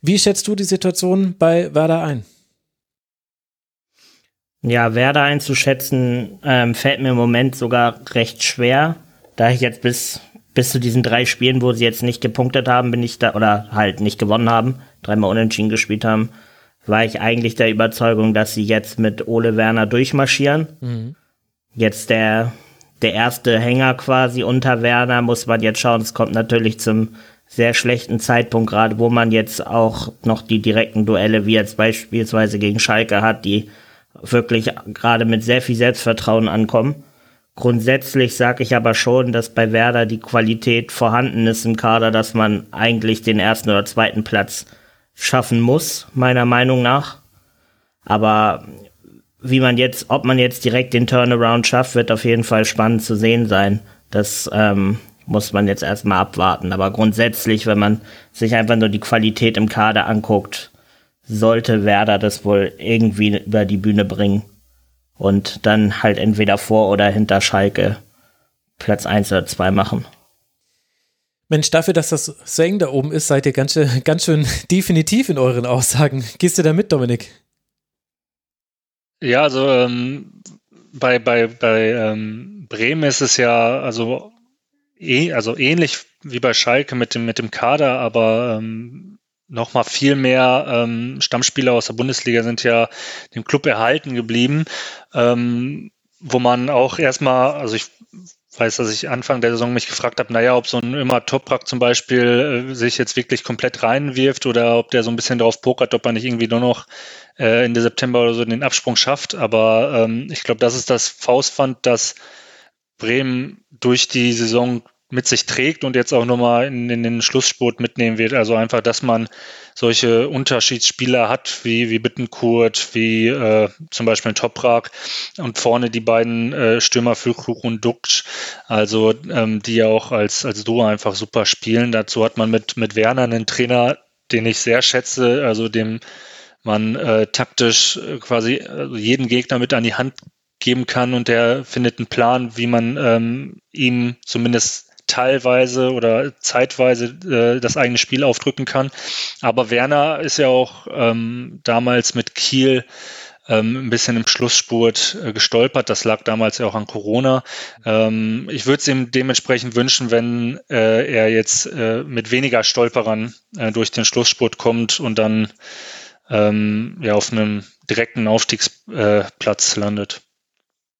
Wie schätzt du die Situation bei Werder ein? Ja, Werder einzuschätzen, ähm, fällt mir im Moment sogar recht schwer, da ich jetzt bis bis zu diesen drei Spielen, wo sie jetzt nicht gepunktet haben, bin ich da, oder halt nicht gewonnen haben, dreimal unentschieden gespielt haben, war ich eigentlich der Überzeugung, dass sie jetzt mit Ole Werner durchmarschieren. Mhm. Jetzt der, der erste Hänger quasi unter Werner, muss man jetzt schauen. Es kommt natürlich zum sehr schlechten Zeitpunkt, gerade wo man jetzt auch noch die direkten Duelle, wie jetzt beispielsweise gegen Schalke hat, die wirklich gerade mit sehr viel Selbstvertrauen ankommen. Grundsätzlich sage ich aber schon, dass bei Werder die Qualität vorhanden ist im Kader, dass man eigentlich den ersten oder zweiten Platz schaffen muss, meiner Meinung nach. Aber wie man jetzt, ob man jetzt direkt den Turnaround schafft, wird auf jeden Fall spannend zu sehen sein. Das ähm, muss man jetzt erstmal abwarten. Aber grundsätzlich, wenn man sich einfach nur die Qualität im Kader anguckt, sollte Werder das wohl irgendwie über die Bühne bringen und dann halt entweder vor oder hinter Schalke Platz 1 oder 2 machen. Mensch, dafür, dass das so eng da oben ist, seid ihr ganz schön, ganz schön definitiv in euren Aussagen. Gehst du da mit, Dominik? Ja, also ähm, bei, bei, bei ähm, Bremen ist es ja also, eh, also ähnlich wie bei Schalke mit dem, mit dem Kader, aber ähm, nochmal viel mehr ähm, Stammspieler aus der Bundesliga sind ja dem Club erhalten geblieben, ähm, wo man auch erstmal, also ich weiß, dass ich Anfang der Saison mich gefragt habe, naja, ob so ein immer Toprak zum Beispiel äh, sich jetzt wirklich komplett reinwirft oder ob der so ein bisschen darauf pokert, ob er nicht irgendwie nur noch äh, Ende September oder so den Absprung schafft. Aber ähm, ich glaube, das ist das Faustpfand, das Bremen durch die Saison mit sich trägt und jetzt auch nochmal in, in den Schlussspurt mitnehmen wird. Also einfach, dass man solche Unterschiedsspieler hat, wie, wie Bittenkurt, wie äh, zum Beispiel Toprak und vorne die beiden äh, Stürmer Füllkrug und Duxch, also ähm, die ja auch als, als Duo einfach super spielen. Dazu hat man mit, mit Werner einen Trainer, den ich sehr schätze, also dem man äh, taktisch äh, quasi also jeden Gegner mit an die Hand geben kann und der findet einen Plan, wie man ähm, ihm zumindest teilweise oder zeitweise äh, das eigene Spiel aufdrücken kann. Aber Werner ist ja auch ähm, damals mit Kiel ähm, ein bisschen im Schlussspurt äh, gestolpert. Das lag damals ja auch an Corona. Ähm, ich würde es ihm dementsprechend wünschen, wenn äh, er jetzt äh, mit weniger Stolperern äh, durch den Schlussspurt kommt und dann ähm, ja auf einem direkten Aufstiegsplatz landet.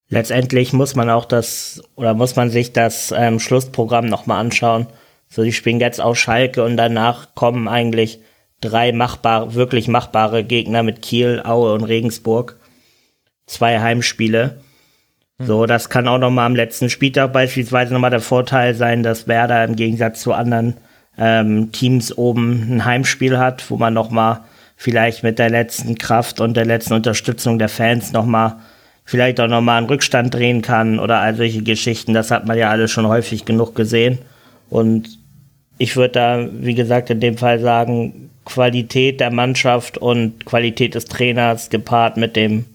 Letztendlich muss man auch das oder muss man sich das ähm, Schlussprogramm nochmal anschauen. So, die spielen jetzt auf Schalke und danach kommen eigentlich drei machbare, wirklich machbare Gegner mit Kiel, Aue und Regensburg. Zwei Heimspiele. Hm. So, das kann auch nochmal am letzten Spieltag beispielsweise nochmal der Vorteil sein, dass Werder im Gegensatz zu anderen ähm, Teams oben ein Heimspiel hat, wo man nochmal vielleicht mit der letzten Kraft und der letzten Unterstützung der Fans nochmal vielleicht auch nochmal einen Rückstand drehen kann oder all solche Geschichten. Das hat man ja alles schon häufig genug gesehen. Und ich würde da, wie gesagt, in dem Fall sagen, Qualität der Mannschaft und Qualität des Trainers gepaart mit dem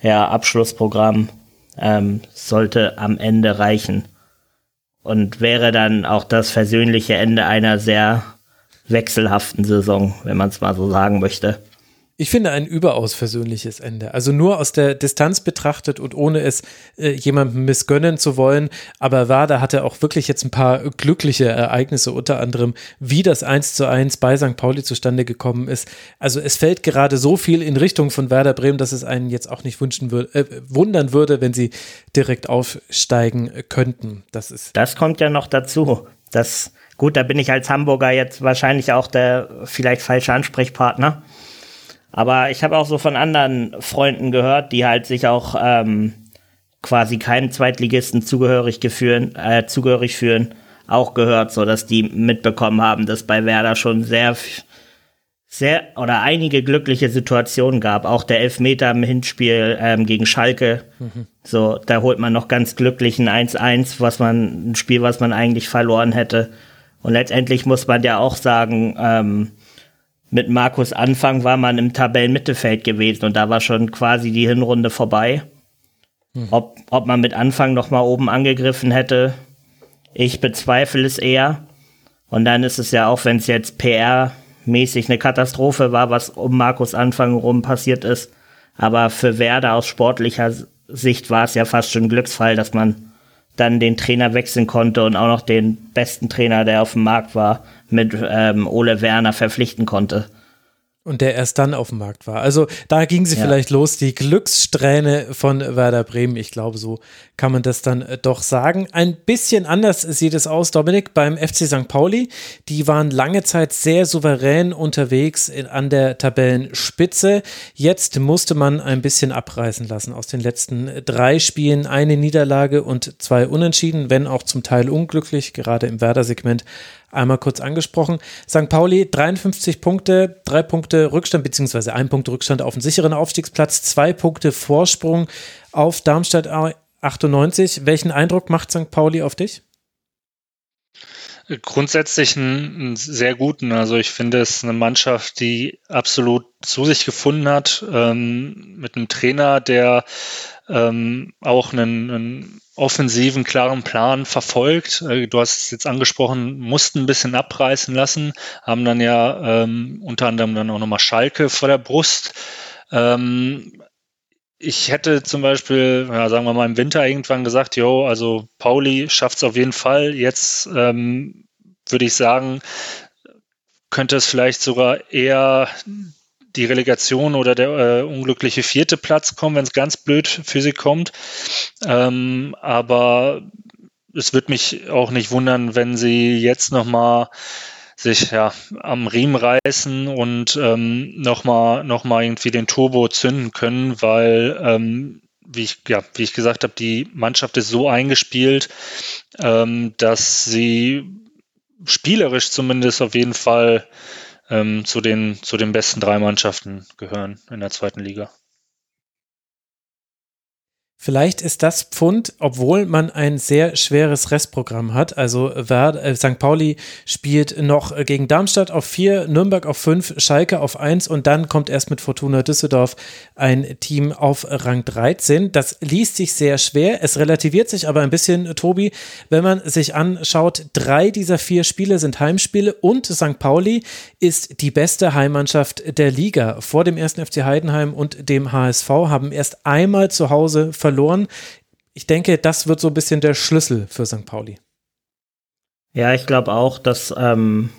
ja, Abschlussprogramm ähm, sollte am Ende reichen. Und wäre dann auch das versöhnliche Ende einer sehr wechselhaften Saison, wenn man es mal so sagen möchte. Ich finde ein überaus versöhnliches Ende. Also nur aus der Distanz betrachtet und ohne es äh, jemandem missgönnen zu wollen. Aber Werder hatte auch wirklich jetzt ein paar glückliche Ereignisse, unter anderem, wie das 1 zu 1 bei St. Pauli zustande gekommen ist. Also es fällt gerade so viel in Richtung von Werder Bremen, dass es einen jetzt auch nicht wünschen würde, äh, wundern würde, wenn sie direkt aufsteigen könnten. Das ist. Das kommt ja noch dazu. Das, gut, da bin ich als Hamburger jetzt wahrscheinlich auch der vielleicht falsche Ansprechpartner. Aber ich habe auch so von anderen Freunden gehört, die halt sich auch ähm, quasi keinen Zweitligisten zugehörig, geführen, äh, zugehörig fühlen, auch gehört, so dass die mitbekommen haben, dass bei Werder schon sehr, sehr oder einige glückliche Situationen gab. Auch der Elfmeter im Hinspiel ähm, gegen Schalke. Mhm. So, da holt man noch ganz glücklich ein 1-1, was man, ein Spiel, was man eigentlich verloren hätte. Und letztendlich muss man ja auch sagen, ähm, mit Markus Anfang war man im Tabellenmittelfeld gewesen und da war schon quasi die Hinrunde vorbei. Hm. Ob, ob man mit Anfang noch mal oben angegriffen hätte, ich bezweifle es eher. Und dann ist es ja auch, wenn es jetzt PR-mäßig eine Katastrophe war, was um Markus Anfang rum passiert ist. Aber für Werder aus sportlicher Sicht war es ja fast schon ein Glücksfall, dass man dann den Trainer wechseln konnte und auch noch den besten Trainer, der auf dem Markt war, mit ähm, Ole Werner verpflichten konnte. Und der erst dann auf dem Markt war. Also da ging sie ja. vielleicht los, die Glückssträhne von Werder Bremen. Ich glaube, so kann man das dann äh, doch sagen. Ein bisschen anders sieht es aus, Dominik, beim FC St. Pauli. Die waren lange Zeit sehr souverän unterwegs in, an der Tabellenspitze. Jetzt musste man ein bisschen abreißen lassen aus den letzten drei Spielen. Eine Niederlage und zwei Unentschieden, wenn auch zum Teil unglücklich, gerade im Werder-Segment einmal kurz angesprochen. St. Pauli 53 Punkte, drei Punkte Rückstand, beziehungsweise ein Punkt Rückstand auf den sicheren Aufstiegsplatz, zwei Punkte Vorsprung auf Darmstadt 98. Welchen Eindruck macht St. Pauli auf dich? grundsätzlich einen, einen, sehr guten. Also ich finde es eine Mannschaft, die absolut zu sich gefunden hat, ähm, mit einem Trainer, der ähm, auch einen, einen offensiven, klaren Plan verfolgt. Äh, du hast es jetzt angesprochen, mussten ein bisschen abreißen lassen, haben dann ja ähm, unter anderem dann auch nochmal Schalke vor der Brust. Ähm, ich hätte zum Beispiel, ja, sagen wir mal im Winter irgendwann gesagt, jo, also Pauli schafft es auf jeden Fall. Jetzt ähm, würde ich sagen, könnte es vielleicht sogar eher die Relegation oder der äh, unglückliche vierte Platz kommen, wenn es ganz blöd für sie kommt. Ähm, aber es wird mich auch nicht wundern, wenn sie jetzt nochmal sich ja am Riemen reißen und ähm, nochmal noch mal irgendwie den Turbo zünden können, weil ähm, wie ich, ja, wie ich gesagt habe, die Mannschaft ist so eingespielt, ähm, dass sie spielerisch zumindest auf jeden Fall ähm, zu, den, zu den besten drei Mannschaften gehören in der zweiten Liga. Vielleicht ist das Pfund, obwohl man ein sehr schweres Restprogramm hat. Also äh, St. Pauli spielt noch gegen Darmstadt auf vier, Nürnberg auf fünf, Schalke auf eins und dann kommt erst mit Fortuna Düsseldorf ein Team auf Rang 13. Das liest sich sehr schwer. Es relativiert sich aber ein bisschen, Tobi, wenn man sich anschaut, drei dieser vier Spiele sind Heimspiele und St. Pauli ist die beste Heimmannschaft der Liga. Vor dem ersten FC Heidenheim und dem HSV haben erst einmal zu Hause verloren verloren. Ich denke, das wird so ein bisschen der Schlüssel für St. Pauli. Ja, ich glaube auch, dass, ähm,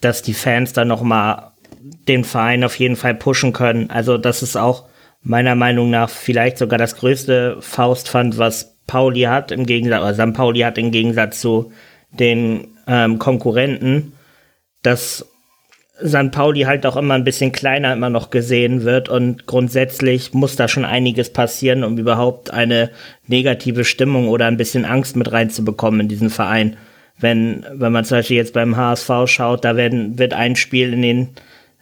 dass die Fans dann noch mal den Verein auf jeden Fall pushen können. Also das ist auch meiner Meinung nach vielleicht sogar das größte Faustpfand, was Pauli hat im Gegensatz, oder St. Pauli hat im Gegensatz zu den ähm, Konkurrenten, dass St. Pauli halt auch immer ein bisschen kleiner immer noch gesehen wird und grundsätzlich muss da schon einiges passieren, um überhaupt eine negative Stimmung oder ein bisschen Angst mit reinzubekommen in diesen Verein. Wenn, wenn man zum Beispiel jetzt beim HSV schaut, da werden, wird ein Spiel in den,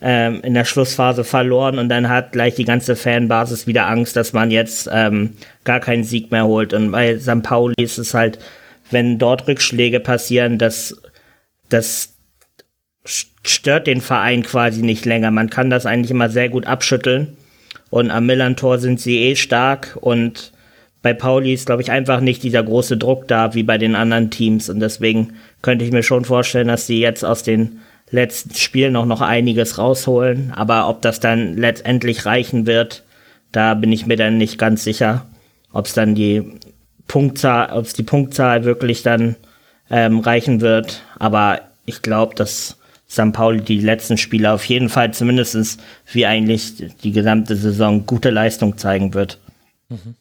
ähm, in der Schlussphase verloren und dann hat gleich die ganze Fanbasis wieder Angst, dass man jetzt ähm, gar keinen Sieg mehr holt. Und bei St. Pauli ist es halt, wenn dort Rückschläge passieren, dass, dass stört den Verein quasi nicht länger. Man kann das eigentlich immer sehr gut abschütteln. Und am Millantor sind sie eh stark und bei Pauli ist, glaube ich, einfach nicht dieser große Druck da wie bei den anderen Teams. Und deswegen könnte ich mir schon vorstellen, dass sie jetzt aus den letzten Spielen auch noch einiges rausholen. Aber ob das dann letztendlich reichen wird, da bin ich mir dann nicht ganz sicher. Ob es dann die Punktzahl, ob es die Punktzahl wirklich dann ähm, reichen wird. Aber ich glaube, dass St. Pauli die letzten Spiele auf jeden Fall zumindest wie eigentlich die gesamte Saison gute Leistung zeigen wird. Mhm.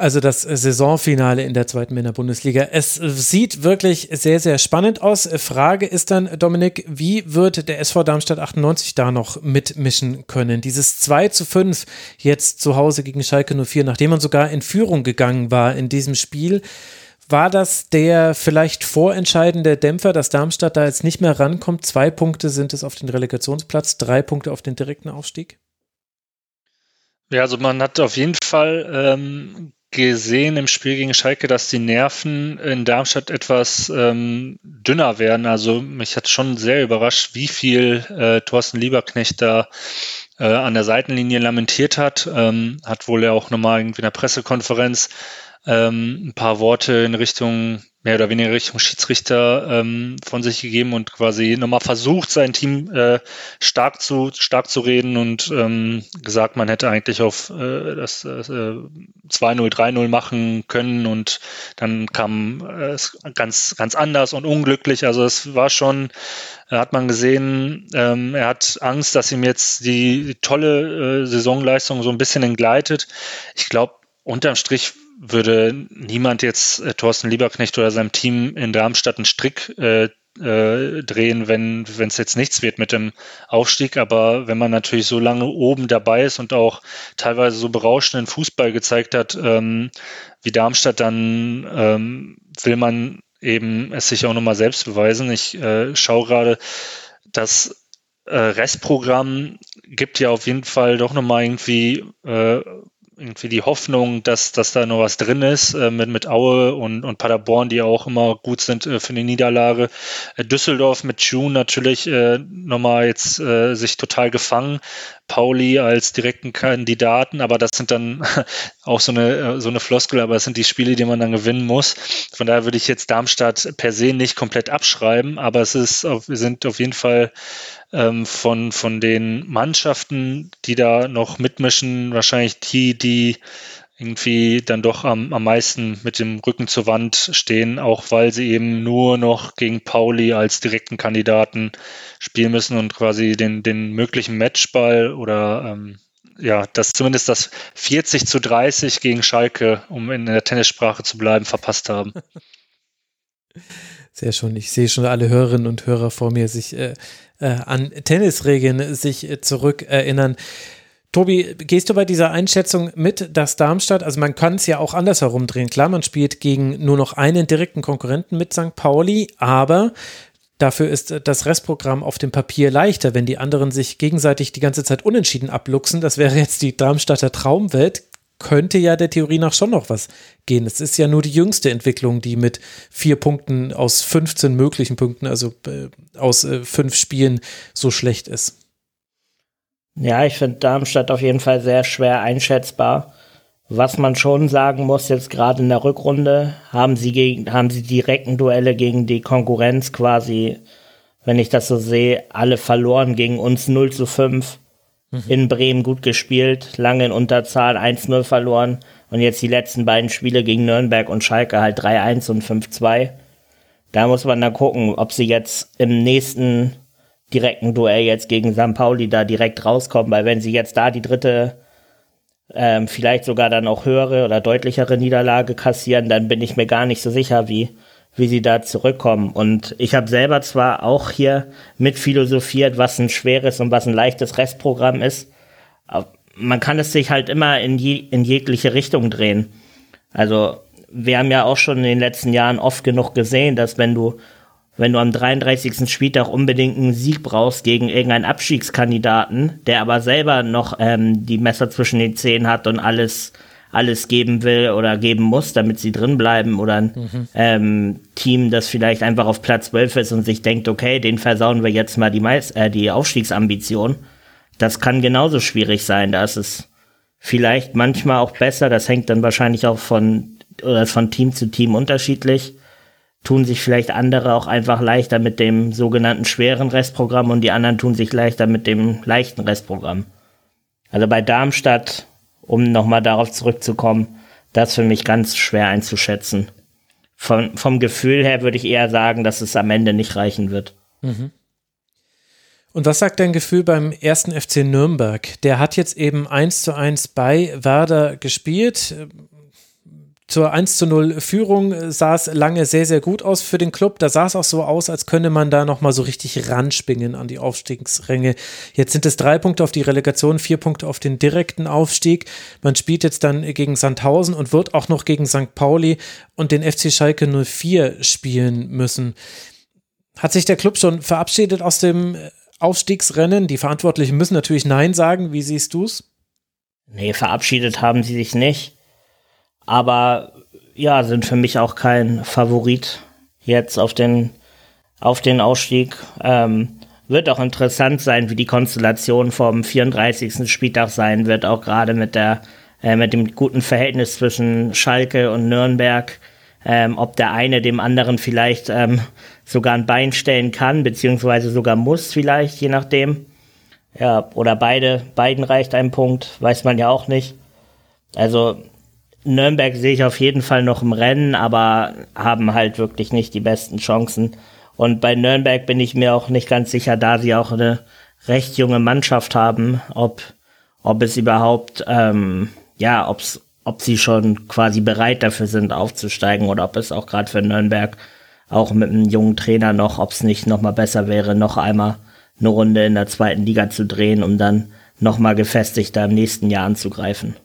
Also das Saisonfinale in der zweiten Männer-Bundesliga. Es sieht wirklich sehr, sehr spannend aus. Frage ist dann, Dominik, wie wird der SV Darmstadt 98 da noch mitmischen können? Dieses 2 zu 5 jetzt zu Hause gegen Schalke 04, nachdem man sogar in Führung gegangen war in diesem Spiel. War das der vielleicht vorentscheidende Dämpfer, dass Darmstadt da jetzt nicht mehr rankommt? Zwei Punkte sind es auf den Relegationsplatz, drei Punkte auf den direkten Aufstieg? Ja, also man hat auf jeden Fall ähm, gesehen im Spiel gegen Schalke, dass die Nerven in Darmstadt etwas ähm, dünner werden. Also mich hat schon sehr überrascht, wie viel äh, Thorsten Lieberknecht da äh, an der Seitenlinie lamentiert hat. Ähm, hat wohl ja auch nochmal irgendwie in der Pressekonferenz ähm, ein paar Worte in Richtung, mehr oder weniger Richtung Schiedsrichter ähm, von sich gegeben und quasi nochmal versucht, sein Team äh, stark zu stark zu reden und ähm, gesagt, man hätte eigentlich auf äh, das äh, 2-0, 3-0 machen können und dann kam äh, es ganz, ganz anders und unglücklich. Also es war schon, äh, hat man gesehen, ähm, er hat Angst, dass ihm jetzt die, die tolle äh, Saisonleistung so ein bisschen entgleitet. Ich glaube, unterm Strich würde niemand jetzt äh, Thorsten Lieberknecht oder seinem Team in Darmstadt einen Strick äh, äh, drehen, wenn es jetzt nichts wird mit dem Aufstieg. Aber wenn man natürlich so lange oben dabei ist und auch teilweise so berauschenden Fußball gezeigt hat, ähm, wie Darmstadt, dann ähm, will man eben es sich auch nochmal selbst beweisen. Ich äh, schaue gerade, das äh, Restprogramm gibt ja auf jeden Fall doch nochmal irgendwie äh, irgendwie die Hoffnung, dass, dass da noch was drin ist äh, mit, mit Aue und, und Paderborn, die auch immer gut sind äh, für eine Niederlage. Äh, Düsseldorf mit June natürlich äh, nochmal jetzt äh, sich total gefangen. Pauli als direkten Kandidaten, aber das sind dann auch so eine, äh, so eine Floskel, aber es sind die Spiele, die man dann gewinnen muss. Von daher würde ich jetzt Darmstadt per se nicht komplett abschreiben, aber es ist, wir sind auf jeden Fall ähm, von, von den Mannschaften, die da noch mitmischen, wahrscheinlich die, die irgendwie dann doch am, am meisten mit dem Rücken zur Wand stehen, auch weil sie eben nur noch gegen Pauli als direkten Kandidaten spielen müssen und quasi den, den möglichen Matchball oder ähm, ja, das zumindest das 40 zu 30 gegen Schalke, um in der Tennissprache zu bleiben, verpasst haben. Sehr schön. Ich sehe schon alle Hörerinnen und Hörer vor mir sich äh, äh, an Tennisregeln sich äh, zurückerinnern. Tobi, gehst du bei dieser Einschätzung mit, dass Darmstadt, also man kann es ja auch anders herumdrehen, klar, man spielt gegen nur noch einen direkten Konkurrenten mit St. Pauli, aber dafür ist das Restprogramm auf dem Papier leichter, wenn die anderen sich gegenseitig die ganze Zeit unentschieden abluchsen. Das wäre jetzt die Darmstadter Traumwelt könnte ja der Theorie nach schon noch was gehen. Es ist ja nur die jüngste Entwicklung, die mit vier Punkten aus 15 möglichen Punkten, also äh, aus äh, fünf Spielen, so schlecht ist. Ja, ich finde Darmstadt auf jeden Fall sehr schwer einschätzbar. Was man schon sagen muss, jetzt gerade in der Rückrunde, haben sie gegen, haben sie direkten Duelle gegen die Konkurrenz quasi, wenn ich das so sehe, alle verloren gegen uns 0 zu 5 mhm. in Bremen gut gespielt, lange in Unterzahl, 1-0 verloren und jetzt die letzten beiden Spiele gegen Nürnberg und Schalke halt 3-1 und 5-2. Da muss man dann gucken, ob sie jetzt im nächsten direkten Duell jetzt gegen St. Pauli da direkt rauskommen, weil wenn sie jetzt da die dritte, ähm, vielleicht sogar dann auch höhere oder deutlichere Niederlage kassieren, dann bin ich mir gar nicht so sicher, wie wie sie da zurückkommen. Und ich habe selber zwar auch hier mit philosophiert, was ein schweres und was ein leichtes Restprogramm ist. Man kann es sich halt immer in, je, in jegliche Richtung drehen. Also wir haben ja auch schon in den letzten Jahren oft genug gesehen, dass wenn du wenn du am 33. Spieltag unbedingt einen Sieg brauchst gegen irgendeinen Abstiegskandidaten, der aber selber noch ähm, die Messer zwischen den Zähnen hat und alles alles geben will oder geben muss, damit sie drin bleiben oder ein mhm. ähm, Team, das vielleicht einfach auf Platz 12 ist und sich denkt, okay, den versauen wir jetzt mal die, Meist äh, die Aufstiegsambition. Das kann genauso schwierig sein. Da ist es vielleicht manchmal auch besser. Das hängt dann wahrscheinlich auch von, oder von Team zu Team unterschiedlich. Tun sich vielleicht andere auch einfach leichter mit dem sogenannten schweren Restprogramm und die anderen tun sich leichter mit dem leichten Restprogramm. Also bei Darmstadt um nochmal darauf zurückzukommen, das für mich ganz schwer einzuschätzen. Von, vom Gefühl her würde ich eher sagen, dass es am Ende nicht reichen wird. Mhm. Und was sagt dein Gefühl beim ersten FC Nürnberg? Der hat jetzt eben 1 zu 1 bei Werder gespielt zur 1 zu 0 Führung äh, sah es lange sehr, sehr gut aus für den Club. Da sah es auch so aus, als könne man da nochmal so richtig ranspringen an die Aufstiegsränge. Jetzt sind es drei Punkte auf die Relegation, vier Punkte auf den direkten Aufstieg. Man spielt jetzt dann gegen Sandhausen und wird auch noch gegen St. Pauli und den FC Schalke 04 spielen müssen. Hat sich der Club schon verabschiedet aus dem Aufstiegsrennen? Die Verantwortlichen müssen natürlich Nein sagen. Wie siehst du es? Nee, verabschiedet haben sie sich nicht. Aber ja, sind für mich auch kein Favorit jetzt auf den, auf den Ausstieg. Ähm, wird auch interessant sein, wie die Konstellation vom 34. Spieltag sein wird, auch gerade mit der, äh, mit dem guten Verhältnis zwischen Schalke und Nürnberg. Ähm, ob der eine dem anderen vielleicht ähm, sogar ein Bein stellen kann, beziehungsweise sogar muss vielleicht, je nachdem. Ja, oder beide, beiden reicht ein Punkt, weiß man ja auch nicht. Also Nürnberg sehe ich auf jeden Fall noch im Rennen, aber haben halt wirklich nicht die besten Chancen. Und bei Nürnberg bin ich mir auch nicht ganz sicher, da sie auch eine recht junge Mannschaft haben, ob, ob es überhaupt, ähm, ja, ob's, ob sie schon quasi bereit dafür sind, aufzusteigen oder ob es auch gerade für Nürnberg auch mit einem jungen Trainer noch, ob es nicht noch mal besser wäre, noch einmal eine Runde in der zweiten Liga zu drehen, um dann noch mal gefestigter im nächsten Jahr anzugreifen.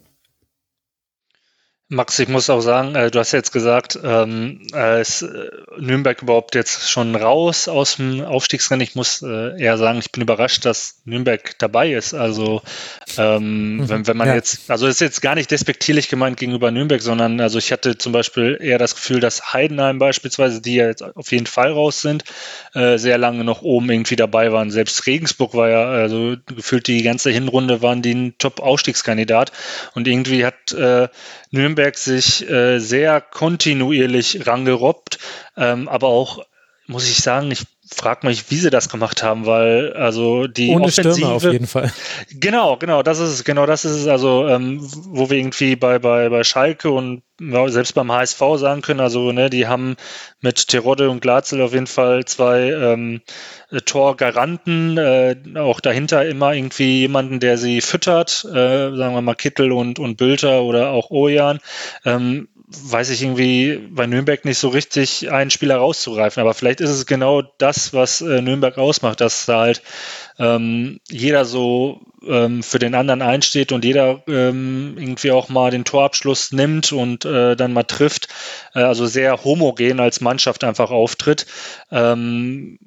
Max, ich muss auch sagen, äh, du hast jetzt gesagt, ähm, äh, ist äh, Nürnberg überhaupt jetzt schon raus aus dem Aufstiegsrennen? Ich muss äh, eher sagen, ich bin überrascht, dass Nürnberg dabei ist. Also ähm, mhm, wenn, wenn man ja. jetzt, also ist jetzt gar nicht despektierlich gemeint gegenüber Nürnberg, sondern also ich hatte zum Beispiel eher das Gefühl, dass Heidenheim beispielsweise, die ja jetzt auf jeden Fall raus sind, äh, sehr lange noch oben irgendwie dabei waren. Selbst Regensburg war ja, also gefühlt die ganze Hinrunde waren die ein Top-Aufstiegskandidat und irgendwie hat äh, Nürnberg sich äh, sehr kontinuierlich rangerobbt, ähm, aber auch, muss ich sagen, ich frage mich, wie sie das gemacht haben, weil also die Ohne Offensive, Stürmer auf jeden Fall. Genau, genau, das ist es, genau das ist es, also ähm, wo wir irgendwie bei, bei, bei Schalke und selbst beim HSV sagen können, also ne, die haben mit Terodde und Glatzel auf jeden Fall zwei ähm, Torgaranten, äh, auch dahinter immer irgendwie jemanden, der sie füttert, äh, sagen wir mal Kittel und, und Bülter oder auch Ojan. Ähm, weiß ich irgendwie bei Nürnberg nicht so richtig, einen Spieler rauszugreifen. Aber vielleicht ist es genau das, was äh, Nürnberg ausmacht, dass da halt ähm, jeder so ähm, für den anderen einsteht und jeder ähm, irgendwie auch mal den Torabschluss nimmt und äh, dann mal trifft. Äh, also sehr homogen als Mannschaft einfach auftritt. Ähm,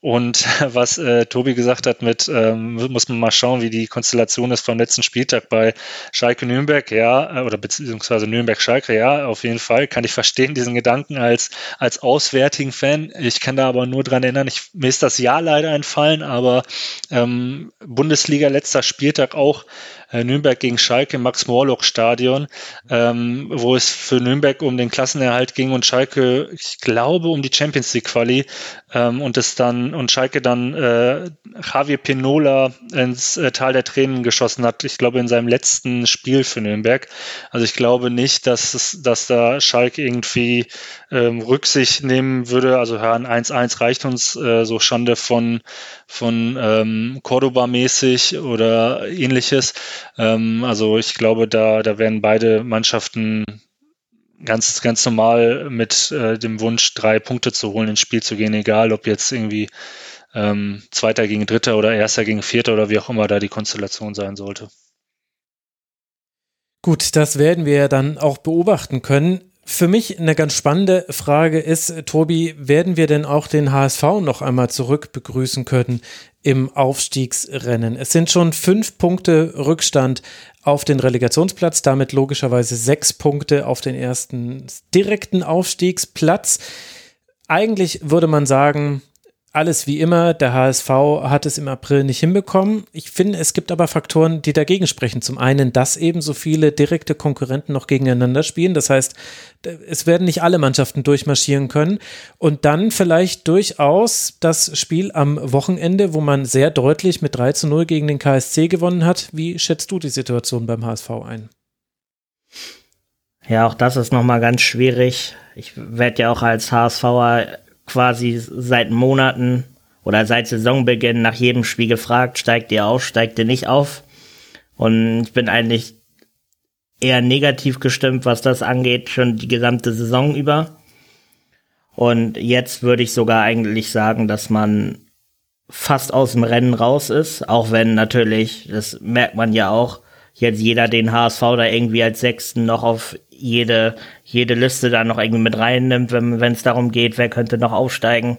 und was äh, Tobi gesagt hat mit, ähm, muss man mal schauen, wie die Konstellation ist vom letzten Spieltag bei Schalke Nürnberg, ja, äh, oder beziehungsweise Nürnberg-Schalke, ja, auf jeden Fall. Kann ich verstehen, diesen Gedanken als, als auswärtigen Fan. Ich kann da aber nur dran erinnern, ich, mir ist das Jahr leider entfallen, aber ähm, Bundesliga letzter Spieltag auch Nürnberg gegen Schalke im Max-Morlock-Stadion, ähm, wo es für Nürnberg um den Klassenerhalt ging und Schalke, ich glaube, um die Champions League-Quali ähm, und es dann und Schalke dann äh, Javier Pinola ins äh, Tal der Tränen geschossen hat, ich glaube in seinem letzten Spiel für Nürnberg. Also ich glaube nicht, dass es, dass da Schalke irgendwie ähm, Rücksicht nehmen würde. Also ein 1-1 reicht uns äh, so Schande von von ähm, Cordoba mäßig oder ähnliches. Ähm, also ich glaube, da, da werden beide Mannschaften ganz, ganz normal mit äh, dem Wunsch, drei Punkte zu holen, ins Spiel zu gehen, egal ob jetzt irgendwie ähm, Zweiter gegen Dritter oder Erster gegen Vierter oder wie auch immer da die Konstellation sein sollte. Gut, das werden wir dann auch beobachten können. Für mich eine ganz spannende Frage ist, Tobi, werden wir denn auch den HSV noch einmal zurück begrüßen können im Aufstiegsrennen? Es sind schon fünf Punkte Rückstand auf den Relegationsplatz, damit logischerweise sechs Punkte auf den ersten direkten Aufstiegsplatz. Eigentlich würde man sagen, alles wie immer. Der HSV hat es im April nicht hinbekommen. Ich finde, es gibt aber Faktoren, die dagegen sprechen. Zum einen, dass eben so viele direkte Konkurrenten noch gegeneinander spielen. Das heißt, es werden nicht alle Mannschaften durchmarschieren können. Und dann vielleicht durchaus das Spiel am Wochenende, wo man sehr deutlich mit 3 zu 0 gegen den KSC gewonnen hat. Wie schätzt du die Situation beim HSV ein? Ja, auch das ist nochmal ganz schwierig. Ich werde ja auch als HSVer quasi seit Monaten oder seit Saisonbeginn nach jedem Spiel gefragt, steigt ihr auf, steigt ihr nicht auf? Und ich bin eigentlich eher negativ gestimmt, was das angeht, schon die gesamte Saison über. Und jetzt würde ich sogar eigentlich sagen, dass man fast aus dem Rennen raus ist, auch wenn natürlich, das merkt man ja auch, jetzt jeder den HSV da irgendwie als Sechsten noch auf jede, jede Liste da noch irgendwie mit reinnimmt, wenn es darum geht, wer könnte noch aufsteigen.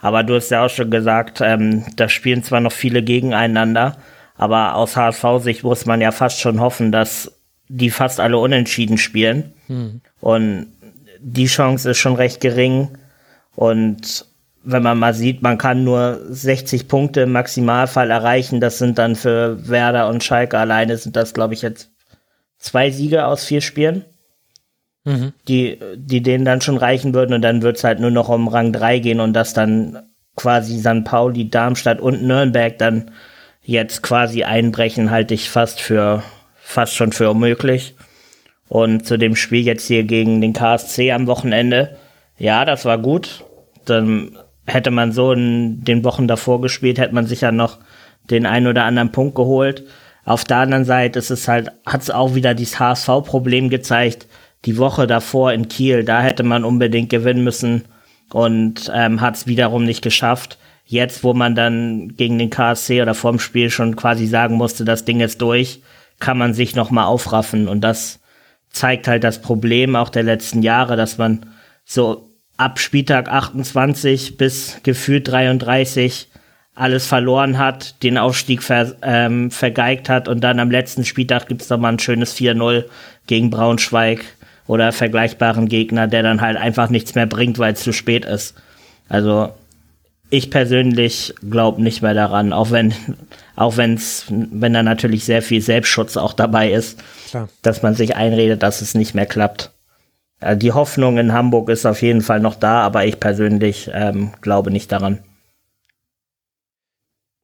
Aber du hast ja auch schon gesagt, ähm, da spielen zwar noch viele gegeneinander, aber aus HSV-Sicht muss man ja fast schon hoffen, dass die fast alle unentschieden spielen. Hm. Und die Chance ist schon recht gering. Und wenn man mal sieht, man kann nur 60 Punkte im Maximalfall erreichen. Das sind dann für Werder und Schalke alleine sind das, glaube ich, jetzt zwei Siege aus vier Spielen mhm. die, die denen dann schon reichen würden und dann wird es halt nur noch um Rang 3 gehen und das dann quasi St. Pauli, Darmstadt und Nürnberg dann jetzt quasi einbrechen, halte ich fast für, fast schon für unmöglich. Und zu dem Spiel jetzt hier gegen den KSC am Wochenende, ja, das war gut. Dann hätte man so in den Wochen davor gespielt, hätte man sicher noch den einen oder anderen Punkt geholt. Auf der anderen Seite ist es halt, hat es auch wieder dieses HSV-Problem gezeigt die Woche davor in Kiel, da hätte man unbedingt gewinnen müssen und ähm, hat es wiederum nicht geschafft. Jetzt, wo man dann gegen den KSC oder vorm Spiel schon quasi sagen musste, das Ding ist durch, kann man sich nochmal aufraffen und das zeigt halt das Problem auch der letzten Jahre, dass man so ab Spieltag 28 bis gefühlt 33 alles verloren hat, den Aufstieg ver, ähm, vergeigt hat und dann am letzten Spieltag gibt es doch mal ein schönes 4-0 gegen Braunschweig oder vergleichbaren Gegner, der dann halt einfach nichts mehr bringt, weil es zu spät ist. Also ich persönlich glaube nicht mehr daran, auch wenn auch wenn's, wenn da natürlich sehr viel Selbstschutz auch dabei ist, Klar. dass man sich einredet, dass es nicht mehr klappt. Also die Hoffnung in Hamburg ist auf jeden Fall noch da, aber ich persönlich ähm, glaube nicht daran.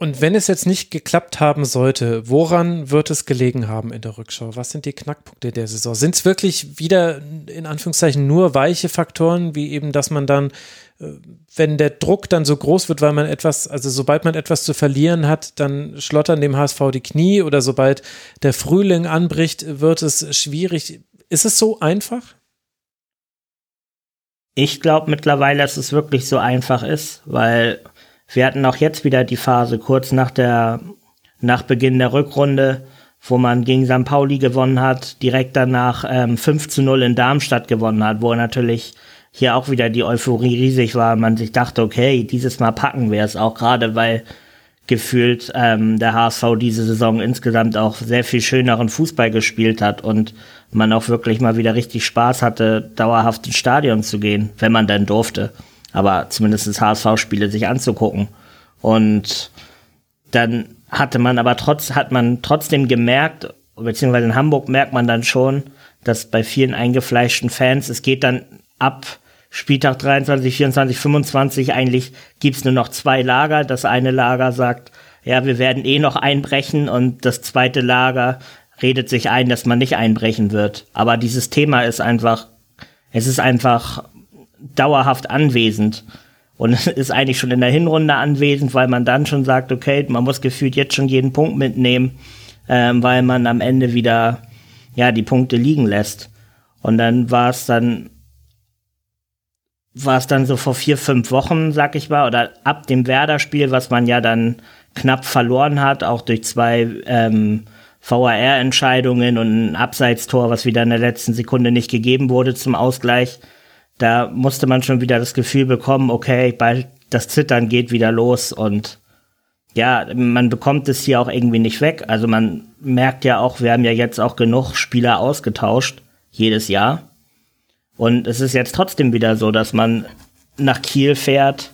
Und wenn es jetzt nicht geklappt haben sollte, woran wird es gelegen haben in der Rückschau? Was sind die Knackpunkte der Saison? Sind es wirklich wieder in Anführungszeichen nur weiche Faktoren, wie eben, dass man dann, äh, wenn der Druck dann so groß wird, weil man etwas, also sobald man etwas zu verlieren hat, dann schlottern dem HSV die Knie oder sobald der Frühling anbricht, wird es schwierig. Ist es so einfach? Ich glaube mittlerweile, dass es wirklich so einfach ist, weil wir hatten auch jetzt wieder die Phase kurz nach der, nach Beginn der Rückrunde, wo man gegen St. Pauli gewonnen hat, direkt danach ähm, 5 zu 0 in Darmstadt gewonnen hat, wo natürlich hier auch wieder die Euphorie riesig war man sich dachte, okay, dieses Mal packen wir es auch gerade, weil gefühlt ähm, der HSV diese Saison insgesamt auch sehr viel schöneren Fußball gespielt hat und man auch wirklich mal wieder richtig Spaß hatte, dauerhaft ins Stadion zu gehen, wenn man denn durfte aber zumindest HSV-Spiele sich anzugucken. Und dann hatte man aber trotz, hat man trotzdem gemerkt, beziehungsweise in Hamburg merkt man dann schon, dass bei vielen eingefleischten Fans, es geht dann ab Spieltag 23, 24, 25, eigentlich gibt's nur noch zwei Lager. Das eine Lager sagt, ja, wir werden eh noch einbrechen und das zweite Lager redet sich ein, dass man nicht einbrechen wird. Aber dieses Thema ist einfach, es ist einfach dauerhaft anwesend. Und ist eigentlich schon in der Hinrunde anwesend, weil man dann schon sagt, okay, man muss gefühlt jetzt schon jeden Punkt mitnehmen, ähm, weil man am Ende wieder ja die Punkte liegen lässt. Und dann war es dann war es dann so vor vier, fünf Wochen, sag ich mal, oder ab dem Werder-Spiel, was man ja dann knapp verloren hat, auch durch zwei ähm, VAR-Entscheidungen und ein Abseitstor, was wieder in der letzten Sekunde nicht gegeben wurde zum Ausgleich da musste man schon wieder das Gefühl bekommen, okay, bald das Zittern geht wieder los und ja, man bekommt es hier auch irgendwie nicht weg. Also man merkt ja auch, wir haben ja jetzt auch genug Spieler ausgetauscht, jedes Jahr. Und es ist jetzt trotzdem wieder so, dass man nach Kiel fährt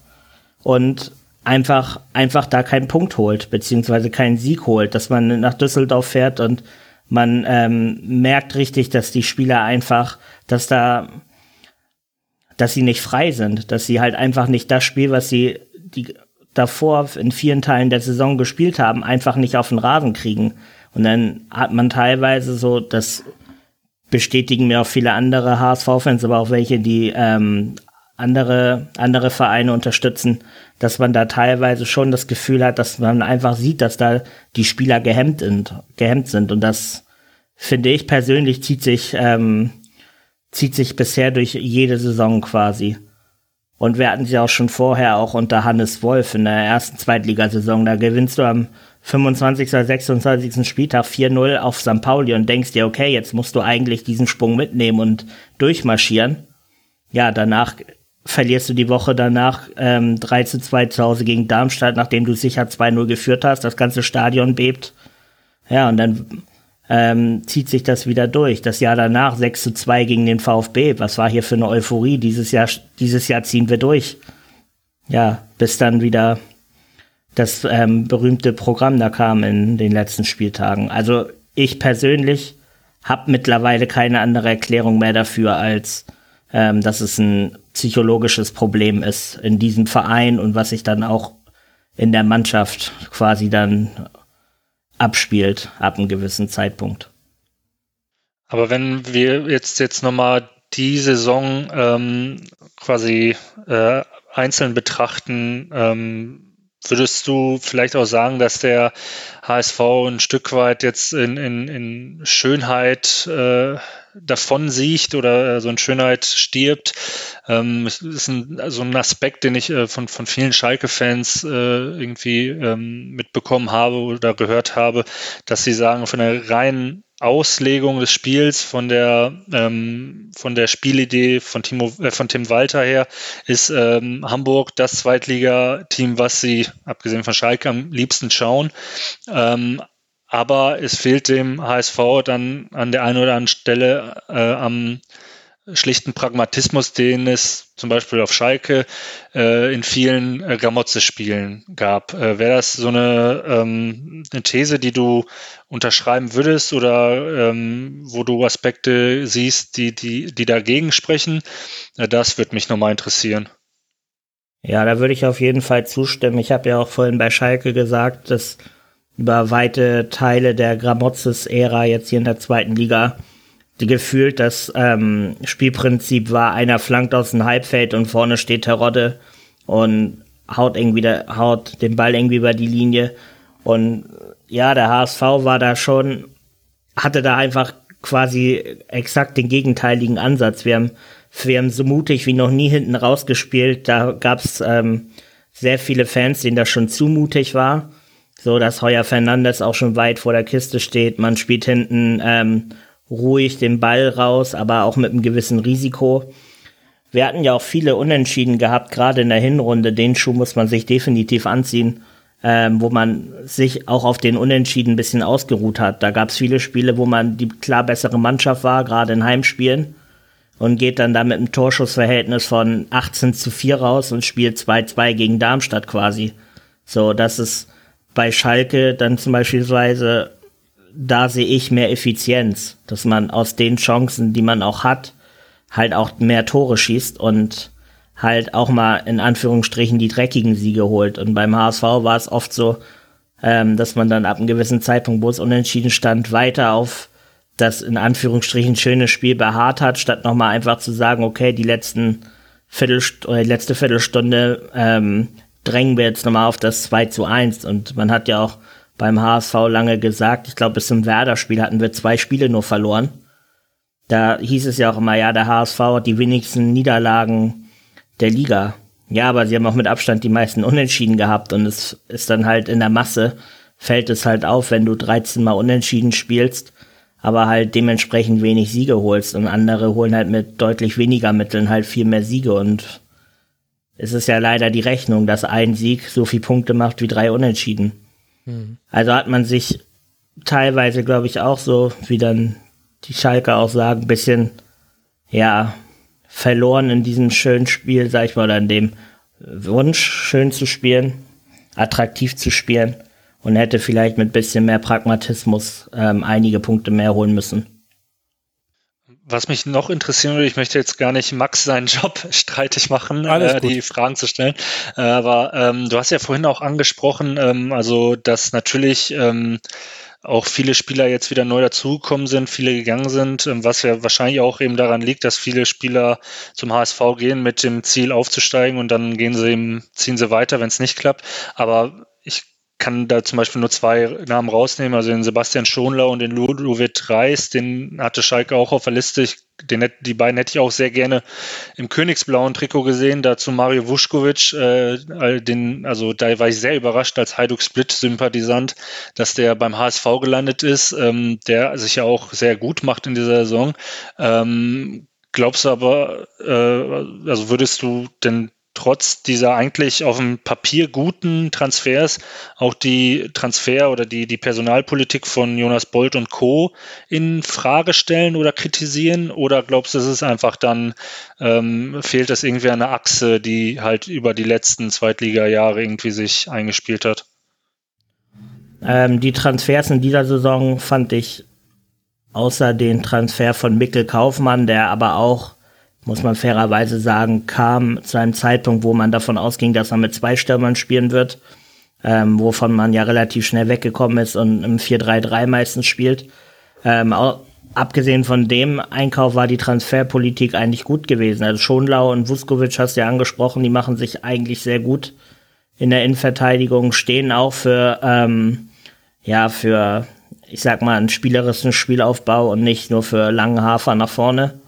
und einfach, einfach da keinen Punkt holt, beziehungsweise keinen Sieg holt, dass man nach Düsseldorf fährt und man ähm, merkt richtig, dass die Spieler einfach, dass da dass sie nicht frei sind, dass sie halt einfach nicht das Spiel, was sie die davor in vielen Teilen der Saison gespielt haben, einfach nicht auf den Rasen kriegen. Und dann hat man teilweise so, das bestätigen mir auch viele andere HSV-Fans, aber auch welche, die ähm, andere, andere Vereine unterstützen, dass man da teilweise schon das Gefühl hat, dass man einfach sieht, dass da die Spieler gehemmt sind, gehemmt sind. Und das finde ich persönlich zieht sich ähm, zieht sich bisher durch jede Saison quasi. Und wir hatten sie auch schon vorher, auch unter Hannes Wolf in der ersten Zweitligasaison. Da gewinnst du am 25. oder 26. Spieltag 4-0 auf St. Pauli und denkst dir, okay, jetzt musst du eigentlich diesen Sprung mitnehmen und durchmarschieren. Ja, danach verlierst du die Woche danach ähm, 3 zu 2 zu Hause gegen Darmstadt, nachdem du sicher 2-0 geführt hast. Das ganze Stadion bebt. Ja, und dann ähm, zieht sich das wieder durch. Das Jahr danach 6 zu 2 gegen den VfB. Was war hier für eine Euphorie? Dieses Jahr, dieses Jahr ziehen wir durch. Ja, bis dann wieder das ähm, berühmte Programm da kam in den letzten Spieltagen. Also ich persönlich habe mittlerweile keine andere Erklärung mehr dafür, als ähm, dass es ein psychologisches Problem ist in diesem Verein und was sich dann auch in der Mannschaft quasi dann abspielt ab einem gewissen Zeitpunkt. Aber wenn wir jetzt, jetzt nochmal die Saison ähm, quasi äh, einzeln betrachten, ähm, würdest du vielleicht auch sagen, dass der HSV ein Stück weit jetzt in, in, in Schönheit äh, davon sieht oder äh, so in Schönheit stirbt. Ähm, das ist ein, so ein Aspekt, den ich äh, von, von vielen Schalke-Fans äh, irgendwie ähm, mitbekommen habe oder gehört habe, dass sie sagen, von der reinen Auslegung des Spiels, von der, ähm, von der Spielidee von, Timo, äh, von Tim Walter her, ist ähm, Hamburg das Zweitligateam, was sie, abgesehen von Schalke, am liebsten schauen. Ähm, aber es fehlt dem HSV dann an der einen oder anderen Stelle äh, am schlichten Pragmatismus, den es zum Beispiel auf Schalke äh, in vielen äh, Gramotze-Spielen gab. Äh, Wäre das so eine, ähm, eine These, die du unterschreiben würdest oder ähm, wo du Aspekte siehst, die, die, die dagegen sprechen? Äh, das würde mich nochmal interessieren. Ja, da würde ich auf jeden Fall zustimmen. Ich habe ja auch vorhin bei Schalke gesagt, dass über weite Teile der Gramotzes-Ära jetzt hier in der zweiten Liga gefühlt das ähm, Spielprinzip war, einer flankt aus dem Halbfeld und vorne steht Terodde und haut irgendwie der, haut den Ball irgendwie über die Linie. Und ja, der HSV war da schon, hatte da einfach quasi exakt den gegenteiligen Ansatz. Wir haben, wir haben so mutig wie noch nie hinten rausgespielt. Da gab's ähm, sehr viele Fans, denen das schon zu mutig war. So, dass Heuer Fernandes auch schon weit vor der Kiste steht. Man spielt hinten ähm, ruhig den Ball raus, aber auch mit einem gewissen Risiko. Wir hatten ja auch viele Unentschieden gehabt, gerade in der Hinrunde. Den Schuh muss man sich definitiv anziehen, ähm, wo man sich auch auf den Unentschieden ein bisschen ausgeruht hat. Da gab es viele Spiele, wo man die klar bessere Mannschaft war, gerade in Heimspielen. Und geht dann da mit einem Torschussverhältnis von 18 zu 4 raus und spielt 2-2 gegen Darmstadt quasi. So, das ist bei Schalke dann zum Beispiel da sehe ich mehr Effizienz, dass man aus den Chancen, die man auch hat, halt auch mehr Tore schießt und halt auch mal in Anführungsstrichen die dreckigen Siege holt. Und beim HSV war es oft so, ähm, dass man dann ab einem gewissen Zeitpunkt, wo es unentschieden stand, weiter auf das in Anführungsstrichen schöne Spiel beharrt hat, statt nochmal einfach zu sagen, okay, die letzten Viertelst oder die letzte Viertelstunde ähm, drängen wir jetzt nochmal auf das 2 zu 1. Und man hat ja auch beim HSV lange gesagt. Ich glaube, bis zum Werder-Spiel hatten wir zwei Spiele nur verloren. Da hieß es ja auch immer, ja, der HSV hat die wenigsten Niederlagen der Liga. Ja, aber sie haben auch mit Abstand die meisten Unentschieden gehabt und es ist dann halt in der Masse, fällt es halt auf, wenn du 13 Mal Unentschieden spielst, aber halt dementsprechend wenig Siege holst und andere holen halt mit deutlich weniger Mitteln halt viel mehr Siege und es ist ja leider die Rechnung, dass ein Sieg so viel Punkte macht wie drei Unentschieden. Also hat man sich teilweise, glaube ich, auch so, wie dann die Schalke auch sagen, ein bisschen, ja, verloren in diesem schönen Spiel, sag ich mal, oder in dem Wunsch, schön zu spielen, attraktiv zu spielen und hätte vielleicht mit ein bisschen mehr Pragmatismus ähm, einige Punkte mehr holen müssen. Was mich noch interessieren würde, ich möchte jetzt gar nicht Max seinen Job streitig machen, äh, die Fragen zu stellen. Äh, aber ähm, du hast ja vorhin auch angesprochen, ähm, also dass natürlich ähm, auch viele Spieler jetzt wieder neu dazugekommen sind, viele gegangen sind, ähm, was ja wahrscheinlich auch eben daran liegt, dass viele Spieler zum HSV gehen mit dem Ziel aufzusteigen und dann gehen sie eben, ziehen sie weiter, wenn es nicht klappt. Aber ich kann da zum Beispiel nur zwei Namen rausnehmen, also den Sebastian Schonlau und den Ludovic Reis, den hatte Schalke auch auf der Liste. Ich, den, die beiden hätte ich auch sehr gerne im königsblauen Trikot gesehen. Dazu Mario Vuskovic, äh, den, also da war ich sehr überrascht als Hajduk Split-Sympathisant, dass der beim HSV gelandet ist, ähm, der sich ja auch sehr gut macht in dieser Saison. Ähm, glaubst du aber, äh, also würdest du denn trotz dieser eigentlich auf dem Papier guten Transfers auch die Transfer oder die, die Personalpolitik von Jonas Bolt und Co. in Frage stellen oder kritisieren? Oder glaubst du, es ist einfach dann, ähm, fehlt es irgendwie eine Achse, die halt über die letzten Zweitliga-Jahre irgendwie sich eingespielt hat? Ähm, die Transfers in dieser Saison fand ich außer den Transfer von Mikkel Kaufmann, der aber auch muss man fairerweise sagen, kam zu einem Zeitpunkt, wo man davon ausging, dass er mit zwei Stürmern spielen wird, ähm, wovon man ja relativ schnell weggekommen ist und im 4-3-3 meistens spielt. Ähm, auch, abgesehen von dem Einkauf war die Transferpolitik eigentlich gut gewesen. Also Schonlau und Vuskovic hast du ja angesprochen, die machen sich eigentlich sehr gut in der Innenverteidigung, stehen auch für, ähm, ja, für, ich sag mal, einen spielerischen Spielaufbau und nicht nur für langen Hafer nach vorne.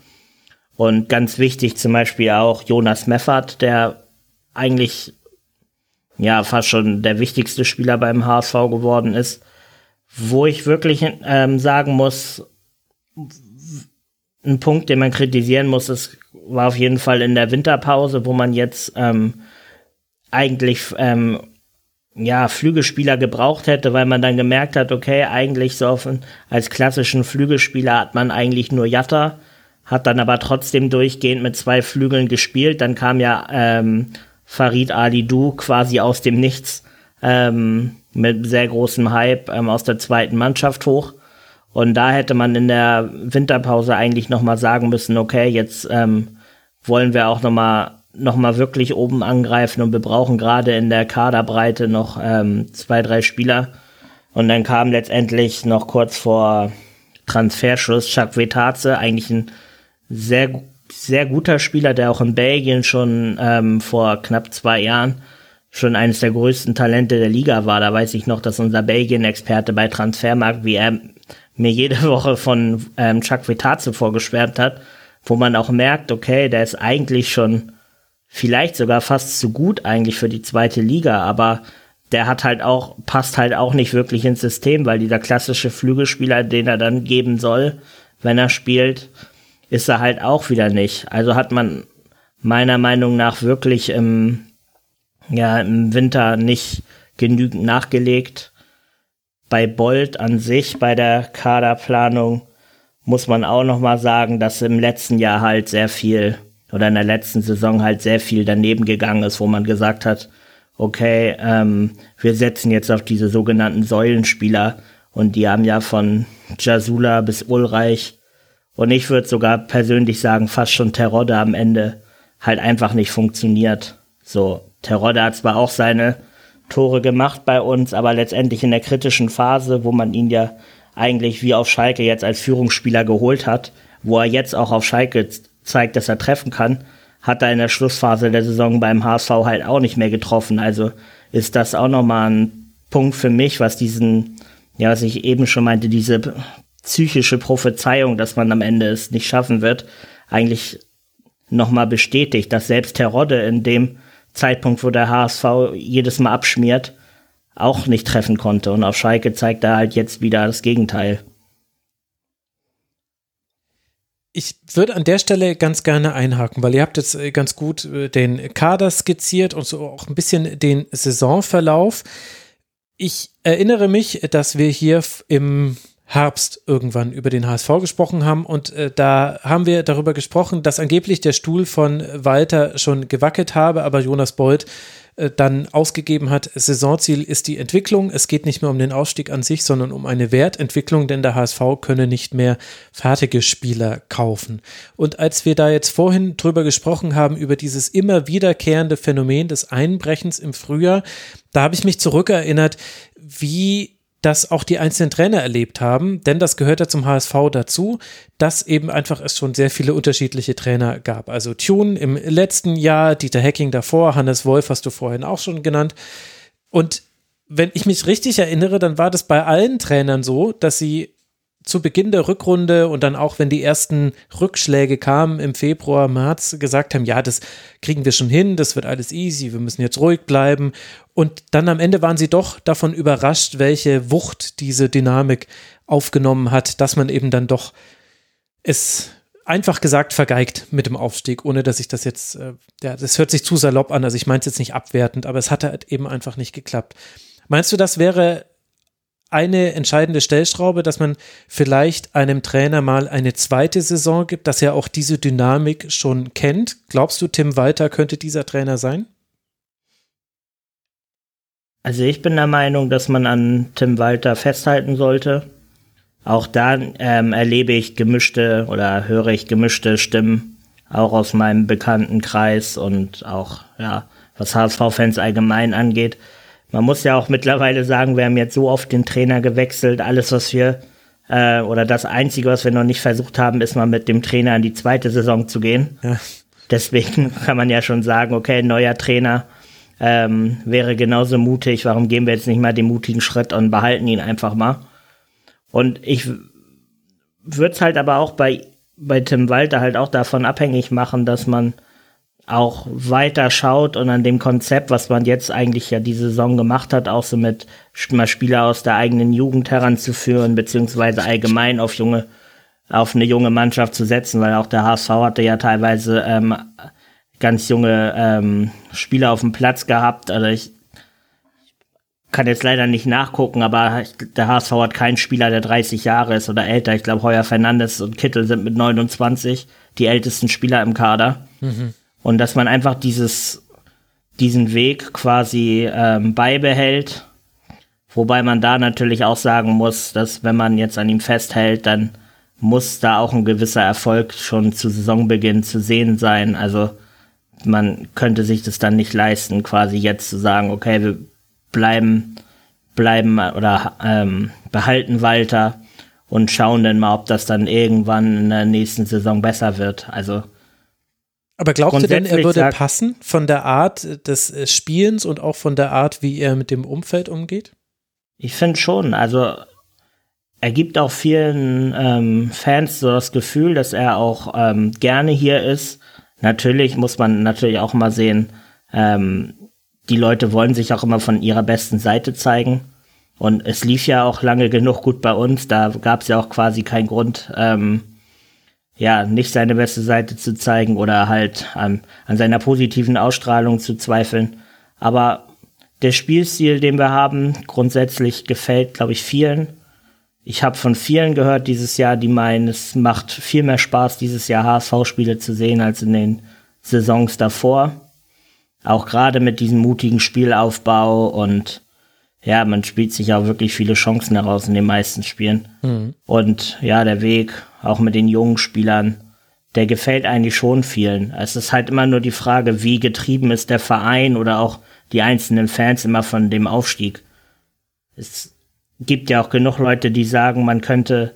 Und ganz wichtig zum Beispiel auch Jonas Meffert, der eigentlich ja fast schon der wichtigste Spieler beim HSV geworden ist, Wo ich wirklich ähm, sagen muss, ein Punkt, den man kritisieren muss, ist, war auf jeden Fall in der Winterpause, wo man jetzt ähm, eigentlich ähm, ja, Flügelspieler gebraucht hätte, weil man dann gemerkt hat, okay, eigentlich so auf, als klassischen Flügelspieler hat man eigentlich nur Jatta, hat dann aber trotzdem durchgehend mit zwei Flügeln gespielt. Dann kam ja ähm, Farid Ali Du quasi aus dem Nichts ähm, mit sehr großem Hype ähm, aus der zweiten Mannschaft hoch. Und da hätte man in der Winterpause eigentlich nochmal sagen müssen, okay, jetzt ähm, wollen wir auch nochmal noch mal wirklich oben angreifen und wir brauchen gerade in der Kaderbreite noch ähm, zwei, drei Spieler. Und dann kam letztendlich noch kurz vor Transferschluss Chuck Vetaze, eigentlich ein sehr, sehr guter Spieler, der auch in Belgien schon ähm, vor knapp zwei Jahren schon eines der größten Talente der Liga war. Da weiß ich noch, dass unser Belgien-Experte bei Transfermarkt, wie er mir jede Woche von ähm, Chuck Vitaze vorgeschwärmt hat, wo man auch merkt, okay, der ist eigentlich schon vielleicht sogar fast zu gut eigentlich für die zweite Liga, aber der hat halt auch, passt halt auch nicht wirklich ins System, weil dieser klassische Flügelspieler, den er dann geben soll, wenn er spielt, ist er halt auch wieder nicht. Also hat man meiner Meinung nach wirklich im, ja, im Winter nicht genügend nachgelegt bei Bolt an sich, bei der Kaderplanung, muss man auch noch mal sagen, dass im letzten Jahr halt sehr viel oder in der letzten Saison halt sehr viel daneben gegangen ist, wo man gesagt hat, okay, ähm, wir setzen jetzt auf diese sogenannten Säulenspieler und die haben ja von Jasula bis Ulreich und ich würde sogar persönlich sagen, fast schon Terodde am Ende halt einfach nicht funktioniert. So, Terodde hat zwar auch seine Tore gemacht bei uns, aber letztendlich in der kritischen Phase, wo man ihn ja eigentlich wie auf Schalke jetzt als Führungsspieler geholt hat, wo er jetzt auch auf Schalke zeigt, dass er treffen kann, hat er in der Schlussphase der Saison beim HSV halt auch nicht mehr getroffen. Also ist das auch nochmal ein Punkt für mich, was diesen, ja, was ich eben schon meinte, diese psychische Prophezeiung, dass man am Ende es nicht schaffen wird, eigentlich nochmal bestätigt, dass selbst Terodde in dem Zeitpunkt, wo der HSV jedes Mal abschmiert, auch nicht treffen konnte. Und auf Schalke zeigt er halt jetzt wieder das Gegenteil. Ich würde an der Stelle ganz gerne einhaken, weil ihr habt jetzt äh, ganz gut äh, den Kader skizziert und so auch ein bisschen den Saisonverlauf. Ich erinnere mich, dass wir hier im Herbst irgendwann über den HSV gesprochen haben und äh, da haben wir darüber gesprochen, dass angeblich der Stuhl von Walter schon gewackelt habe, aber Jonas Bold äh, dann ausgegeben hat, Saisonziel ist die Entwicklung. Es geht nicht mehr um den Ausstieg an sich, sondern um eine Wertentwicklung, denn der HSV könne nicht mehr fertige Spieler kaufen. Und als wir da jetzt vorhin drüber gesprochen haben, über dieses immer wiederkehrende Phänomen des Einbrechens im Frühjahr, da habe ich mich zurückerinnert, wie das auch die einzelnen Trainer erlebt haben, denn das gehört ja zum HSV dazu, dass eben einfach es schon sehr viele unterschiedliche Trainer gab. Also Tune im letzten Jahr, Dieter Hecking davor, Hannes Wolf hast du vorhin auch schon genannt. Und wenn ich mich richtig erinnere, dann war das bei allen Trainern so, dass sie zu Beginn der Rückrunde und dann auch, wenn die ersten Rückschläge kamen im Februar, März, gesagt haben, ja, das kriegen wir schon hin, das wird alles easy, wir müssen jetzt ruhig bleiben. Und dann am Ende waren sie doch davon überrascht, welche Wucht diese Dynamik aufgenommen hat, dass man eben dann doch es einfach gesagt vergeigt mit dem Aufstieg, ohne dass ich das jetzt, äh, ja, das hört sich zu salopp an, also ich meine es jetzt nicht abwertend, aber es hatte halt eben einfach nicht geklappt. Meinst du, das wäre eine entscheidende Stellschraube, dass man vielleicht einem Trainer mal eine zweite Saison gibt, dass er auch diese Dynamik schon kennt. Glaubst du, Tim Walter könnte dieser Trainer sein? Also ich bin der Meinung, dass man an Tim Walter festhalten sollte. Auch da ähm, erlebe ich gemischte oder höre ich gemischte Stimmen, auch aus meinem Bekanntenkreis und auch, ja, was HSV-Fans allgemein angeht man muss ja auch mittlerweile sagen, wir haben jetzt so oft den Trainer gewechselt. Alles, was wir, äh, oder das Einzige, was wir noch nicht versucht haben, ist mal mit dem Trainer in die zweite Saison zu gehen. Ja. Deswegen kann man ja schon sagen, okay, neuer Trainer ähm, wäre genauso mutig. Warum gehen wir jetzt nicht mal den mutigen Schritt und behalten ihn einfach mal? Und ich würde es halt aber auch bei, bei Tim Walter halt auch davon abhängig machen, dass man auch weiter schaut und an dem Konzept, was man jetzt eigentlich ja diese Saison gemacht hat, auch so mit mal Spieler aus der eigenen Jugend heranzuführen, beziehungsweise allgemein auf junge, auf eine junge Mannschaft zu setzen, weil auch der HSV hatte ja teilweise ähm, ganz junge ähm, Spieler auf dem Platz gehabt. Also ich kann jetzt leider nicht nachgucken, aber der HSV hat keinen Spieler, der 30 Jahre ist oder älter. Ich glaube, Heuer Fernandes und Kittel sind mit 29 die ältesten Spieler im Kader. Mhm. Und dass man einfach dieses, diesen Weg quasi ähm, beibehält. Wobei man da natürlich auch sagen muss, dass wenn man jetzt an ihm festhält, dann muss da auch ein gewisser Erfolg schon zu Saisonbeginn zu sehen sein. Also man könnte sich das dann nicht leisten, quasi jetzt zu sagen, okay, wir bleiben, bleiben oder ähm, behalten Walter und schauen dann mal, ob das dann irgendwann in der nächsten Saison besser wird. Also aber glaubst du denn, er würde sagt, passen von der Art des äh, Spielens und auch von der Art, wie er mit dem Umfeld umgeht? Ich finde schon. Also er gibt auch vielen ähm, Fans so das Gefühl, dass er auch ähm, gerne hier ist. Natürlich muss man natürlich auch mal sehen, ähm, die Leute wollen sich auch immer von ihrer besten Seite zeigen. Und es lief ja auch lange genug gut bei uns. Da gab es ja auch quasi keinen Grund, ähm, ja, nicht seine beste Seite zu zeigen oder halt ähm, an seiner positiven Ausstrahlung zu zweifeln. Aber der Spielstil, den wir haben, grundsätzlich gefällt, glaube ich, vielen. Ich habe von vielen gehört dieses Jahr, die meinen, es macht viel mehr Spaß, dieses Jahr HSV-Spiele zu sehen, als in den Saisons davor. Auch gerade mit diesem mutigen Spielaufbau und ja, man spielt sich auch wirklich viele Chancen heraus in den meisten Spielen. Mhm. Und ja, der Weg, auch mit den jungen Spielern, der gefällt eigentlich schon vielen. Es ist halt immer nur die Frage, wie getrieben ist der Verein oder auch die einzelnen Fans immer von dem Aufstieg. Es gibt ja auch genug Leute, die sagen, man könnte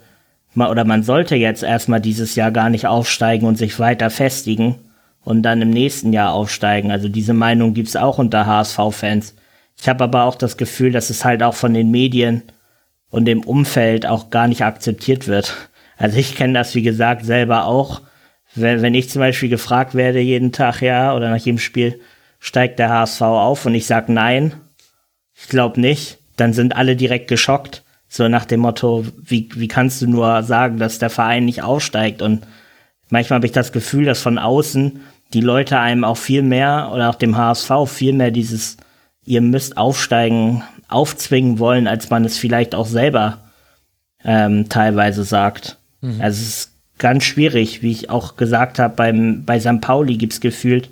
mal oder man sollte jetzt erstmal dieses Jahr gar nicht aufsteigen und sich weiter festigen und dann im nächsten Jahr aufsteigen. Also diese Meinung gibt's auch unter HSV-Fans. Ich habe aber auch das Gefühl, dass es halt auch von den Medien und dem Umfeld auch gar nicht akzeptiert wird. Also ich kenne das, wie gesagt, selber auch. Wenn, wenn ich zum Beispiel gefragt werde jeden Tag, ja, oder nach jedem Spiel, steigt der HSV auf und ich sag nein, ich glaube nicht, dann sind alle direkt geschockt. So nach dem Motto, wie, wie kannst du nur sagen, dass der Verein nicht aufsteigt? Und manchmal habe ich das Gefühl, dass von außen die Leute einem auch viel mehr oder auch dem HSV viel mehr dieses, ihr müsst aufsteigen, aufzwingen wollen, als man es vielleicht auch selber ähm, teilweise sagt. Mhm. Also es ist ganz schwierig, wie ich auch gesagt habe, beim, bei St. Pauli gibt es gefühlt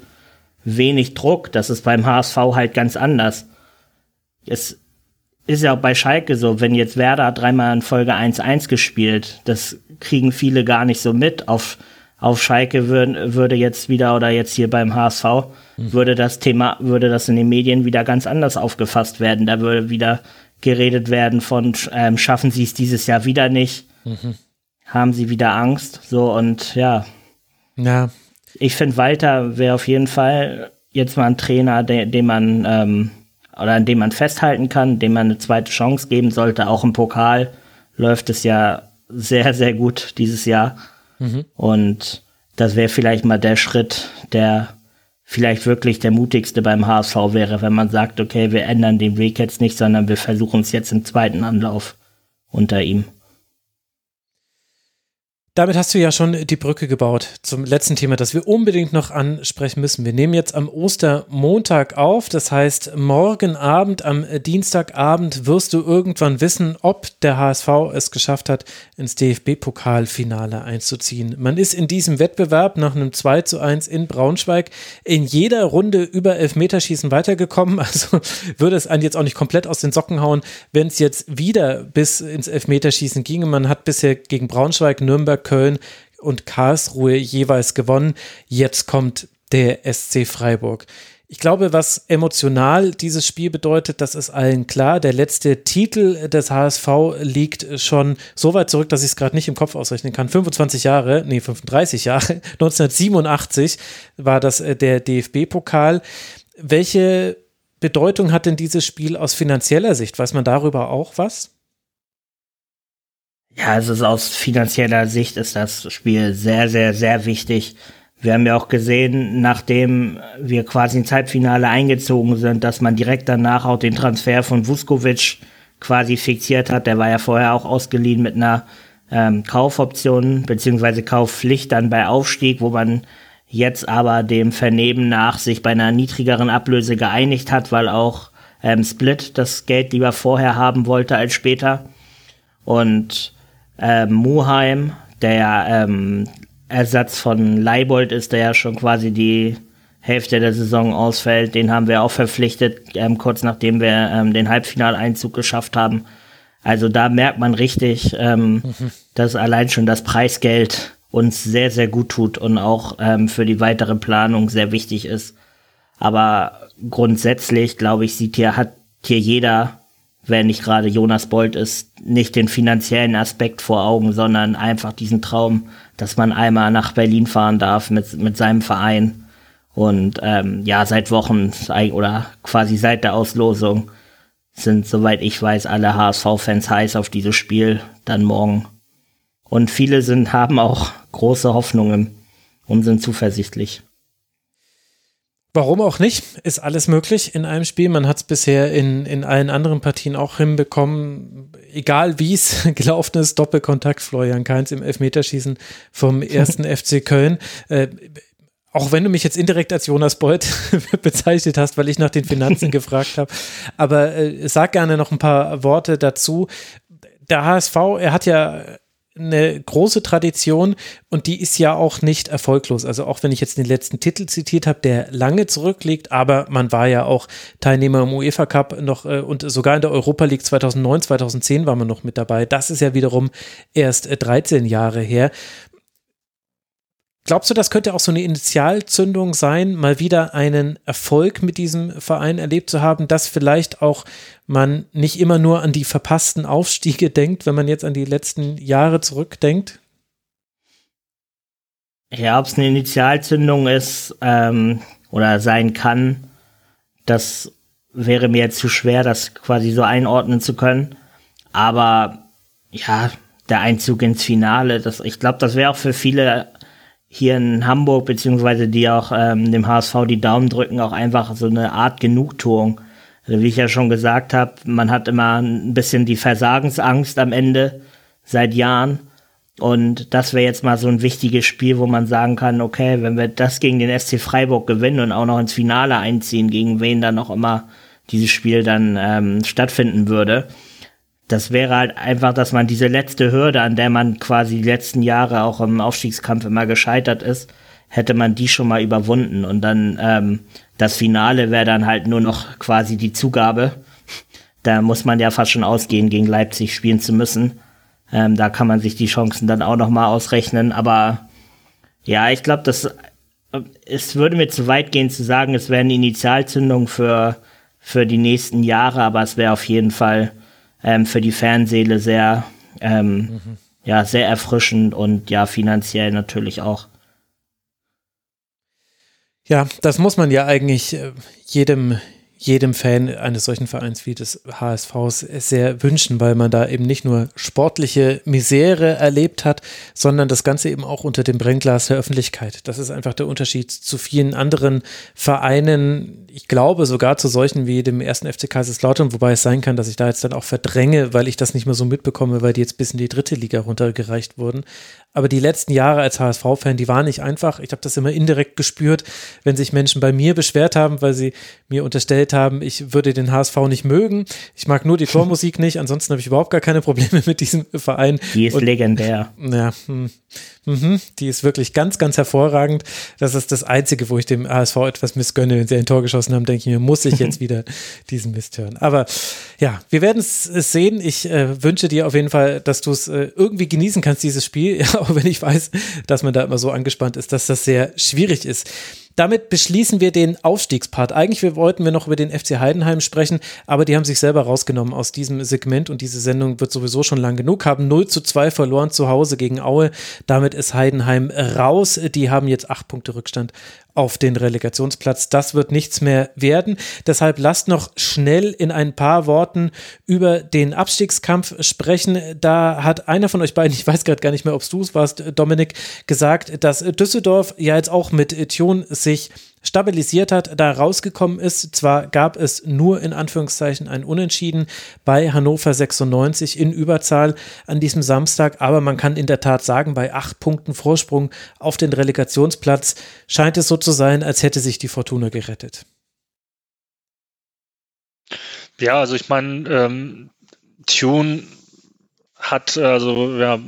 wenig Druck. Das ist beim HSV halt ganz anders. Es ist ja auch bei Schalke so, wenn jetzt Werder dreimal in Folge 1-1 gespielt, das kriegen viele gar nicht so mit. Auf auf Schalke würd, würde jetzt wieder oder jetzt hier beim HSV mhm. würde das Thema, würde das in den Medien wieder ganz anders aufgefasst werden. Da würde wieder geredet werden von, ähm, schaffen sie es dieses Jahr wieder nicht, mhm. Haben sie wieder Angst, so und ja. Ja. Ich finde, Walter wäre auf jeden Fall jetzt mal ein Trainer, den, den man, ähm, oder an dem man festhalten kann, dem man eine zweite Chance geben sollte. Auch im Pokal läuft es ja sehr, sehr gut dieses Jahr. Mhm. Und das wäre vielleicht mal der Schritt, der vielleicht wirklich der mutigste beim HSV wäre, wenn man sagt, okay, wir ändern den Weg jetzt nicht, sondern wir versuchen es jetzt im zweiten Anlauf unter ihm. Damit hast du ja schon die Brücke gebaut zum letzten Thema, das wir unbedingt noch ansprechen müssen. Wir nehmen jetzt am Ostermontag auf, das heißt, morgen Abend, am Dienstagabend wirst du irgendwann wissen, ob der HSV es geschafft hat, ins DFB-Pokalfinale einzuziehen. Man ist in diesem Wettbewerb nach einem 2 zu 1 in Braunschweig in jeder Runde über Elfmeterschießen weitergekommen. Also würde es einen jetzt auch nicht komplett aus den Socken hauen, wenn es jetzt wieder bis ins Elfmeterschießen ginge. Man hat bisher gegen Braunschweig, Nürnberg, Köln und Karlsruhe jeweils gewonnen. Jetzt kommt der SC Freiburg. Ich glaube, was emotional dieses Spiel bedeutet, das ist allen klar. Der letzte Titel des HSV liegt schon so weit zurück, dass ich es gerade nicht im Kopf ausrechnen kann. 25 Jahre, nee, 35 Jahre. 1987 war das äh, der DFB-Pokal. Welche Bedeutung hat denn dieses Spiel aus finanzieller Sicht? Weiß man darüber auch was? Ja, also aus finanzieller Sicht ist das Spiel sehr, sehr, sehr wichtig, wir haben ja auch gesehen, nachdem wir quasi ins Halbfinale eingezogen sind, dass man direkt danach auch den Transfer von Vuskovic quasi fixiert hat. Der war ja vorher auch ausgeliehen mit einer ähm, Kaufoption beziehungsweise Kaufpflicht dann bei Aufstieg, wo man jetzt aber dem Vernehmen nach sich bei einer niedrigeren Ablöse geeinigt hat, weil auch ähm, Split das Geld lieber vorher haben wollte als später. Und ähm, Muheim, der ähm, Ersatz von Leibold ist, der ja schon quasi die Hälfte der Saison ausfällt, den haben wir auch verpflichtet, ähm, kurz nachdem wir ähm, den Halbfinaleinzug geschafft haben. Also da merkt man richtig, ähm, mhm. dass allein schon das Preisgeld uns sehr, sehr gut tut und auch ähm, für die weitere Planung sehr wichtig ist. Aber grundsätzlich, glaube ich, sieht hier, hat hier jeder, wenn nicht gerade Jonas Bolt ist, nicht den finanziellen Aspekt vor Augen, sondern einfach diesen Traum, dass man einmal nach Berlin fahren darf mit, mit seinem Verein. Und ähm, ja, seit Wochen oder quasi seit der Auslosung sind, soweit ich weiß, alle HSV-Fans heiß auf dieses Spiel dann morgen. Und viele sind, haben auch große Hoffnungen und sind zuversichtlich. Warum auch nicht? Ist alles möglich in einem Spiel. Man hat es bisher in, in allen anderen Partien auch hinbekommen. Egal wie es gelaufen ist, Doppelkontakt Florian Kainz im Elfmeterschießen vom ersten FC Köln. Äh, auch wenn du mich jetzt indirekt als Jonas Beuth bezeichnet hast, weil ich nach den Finanzen gefragt habe. Aber äh, sag gerne noch ein paar Worte dazu. Der HSV, er hat ja eine große Tradition und die ist ja auch nicht erfolglos. Also auch wenn ich jetzt den letzten Titel zitiert habe, der lange zurückliegt, aber man war ja auch Teilnehmer im UEFA Cup noch äh, und sogar in der Europa League 2009, 2010 war man noch mit dabei. Das ist ja wiederum erst äh, 13 Jahre her. Glaubst du, das könnte auch so eine Initialzündung sein, mal wieder einen Erfolg mit diesem Verein erlebt zu haben, dass vielleicht auch man nicht immer nur an die verpassten Aufstiege denkt, wenn man jetzt an die letzten Jahre zurückdenkt? Ja, ob es eine Initialzündung ist ähm, oder sein kann, das wäre mir jetzt zu schwer, das quasi so einordnen zu können. Aber ja, der Einzug ins Finale, das, ich glaube, das wäre auch für viele hier in Hamburg, beziehungsweise die auch ähm, dem HSV die Daumen drücken, auch einfach so eine Art Genugtuung. Also wie ich ja schon gesagt habe, man hat immer ein bisschen die Versagensangst am Ende seit Jahren. Und das wäre jetzt mal so ein wichtiges Spiel, wo man sagen kann, okay, wenn wir das gegen den SC Freiburg gewinnen und auch noch ins Finale einziehen, gegen wen dann noch immer dieses Spiel dann ähm, stattfinden würde, das wäre halt einfach, dass man diese letzte Hürde, an der man quasi die letzten Jahre auch im Aufstiegskampf immer gescheitert ist, hätte man die schon mal überwunden. Und dann ähm, das Finale wäre dann halt nur noch quasi die Zugabe. Da muss man ja fast schon ausgehen, gegen Leipzig spielen zu müssen. Ähm, da kann man sich die Chancen dann auch noch mal ausrechnen. Aber ja, ich glaube, das es würde mir zu weit gehen zu sagen, es wäre eine Initialzündung für für die nächsten Jahre, aber es wäre auf jeden Fall ähm, für die Fanseele sehr, ähm, mhm. ja, sehr erfrischend und ja, finanziell natürlich auch. Ja, das muss man ja eigentlich äh, jedem, jedem Fan eines solchen Vereins wie des HSVs sehr wünschen, weil man da eben nicht nur sportliche Misere erlebt hat, sondern das Ganze eben auch unter dem Brennglas der Öffentlichkeit. Das ist einfach der Unterschied zu vielen anderen Vereinen, ich glaube sogar zu solchen wie dem ersten FC Kaiserslautern, wobei es sein kann, dass ich da jetzt dann auch verdränge, weil ich das nicht mehr so mitbekomme, weil die jetzt bis in die dritte Liga runtergereicht wurden. Aber die letzten Jahre als HSV-Fan, die waren nicht einfach. Ich habe das immer indirekt gespürt, wenn sich Menschen bei mir beschwert haben, weil sie mir unterstellt haben, ich würde den HSV nicht mögen. Ich mag nur die Tormusik nicht, ansonsten habe ich überhaupt gar keine Probleme mit diesem Verein. Die ist Und, legendär. Ja, hm. Mhm, die ist wirklich ganz, ganz hervorragend. Das ist das Einzige, wo ich dem HSV etwas missgönne. Wenn sie ein Tor geschossen haben, denke ich mir, muss ich jetzt wieder diesen Mist hören. Aber ja, wir werden es sehen. Ich äh, wünsche dir auf jeden Fall, dass du es äh, irgendwie genießen kannst, dieses Spiel. Ja, auch wenn ich weiß, dass man da immer so angespannt ist, dass das sehr schwierig ist damit beschließen wir den Aufstiegspart. Eigentlich wollten wir noch über den FC Heidenheim sprechen, aber die haben sich selber rausgenommen aus diesem Segment und diese Sendung wird sowieso schon lang genug. Haben 0 zu 2 verloren zu Hause gegen Aue. Damit ist Heidenheim raus. Die haben jetzt acht Punkte Rückstand auf den Relegationsplatz. Das wird nichts mehr werden. Deshalb lasst noch schnell in ein paar Worten über den Abstiegskampf sprechen. Da hat einer von euch beiden, ich weiß gerade gar nicht mehr, ob du es warst, Dominik, gesagt, dass Düsseldorf ja jetzt auch mit Tune sich stabilisiert hat, da rausgekommen ist. Zwar gab es nur in Anführungszeichen ein Unentschieden bei Hannover 96 in Überzahl an diesem Samstag, aber man kann in der Tat sagen, bei acht Punkten Vorsprung auf den Relegationsplatz scheint es so zu sein, als hätte sich die Fortuna gerettet. Ja, also ich meine, ähm, Tune hat also ja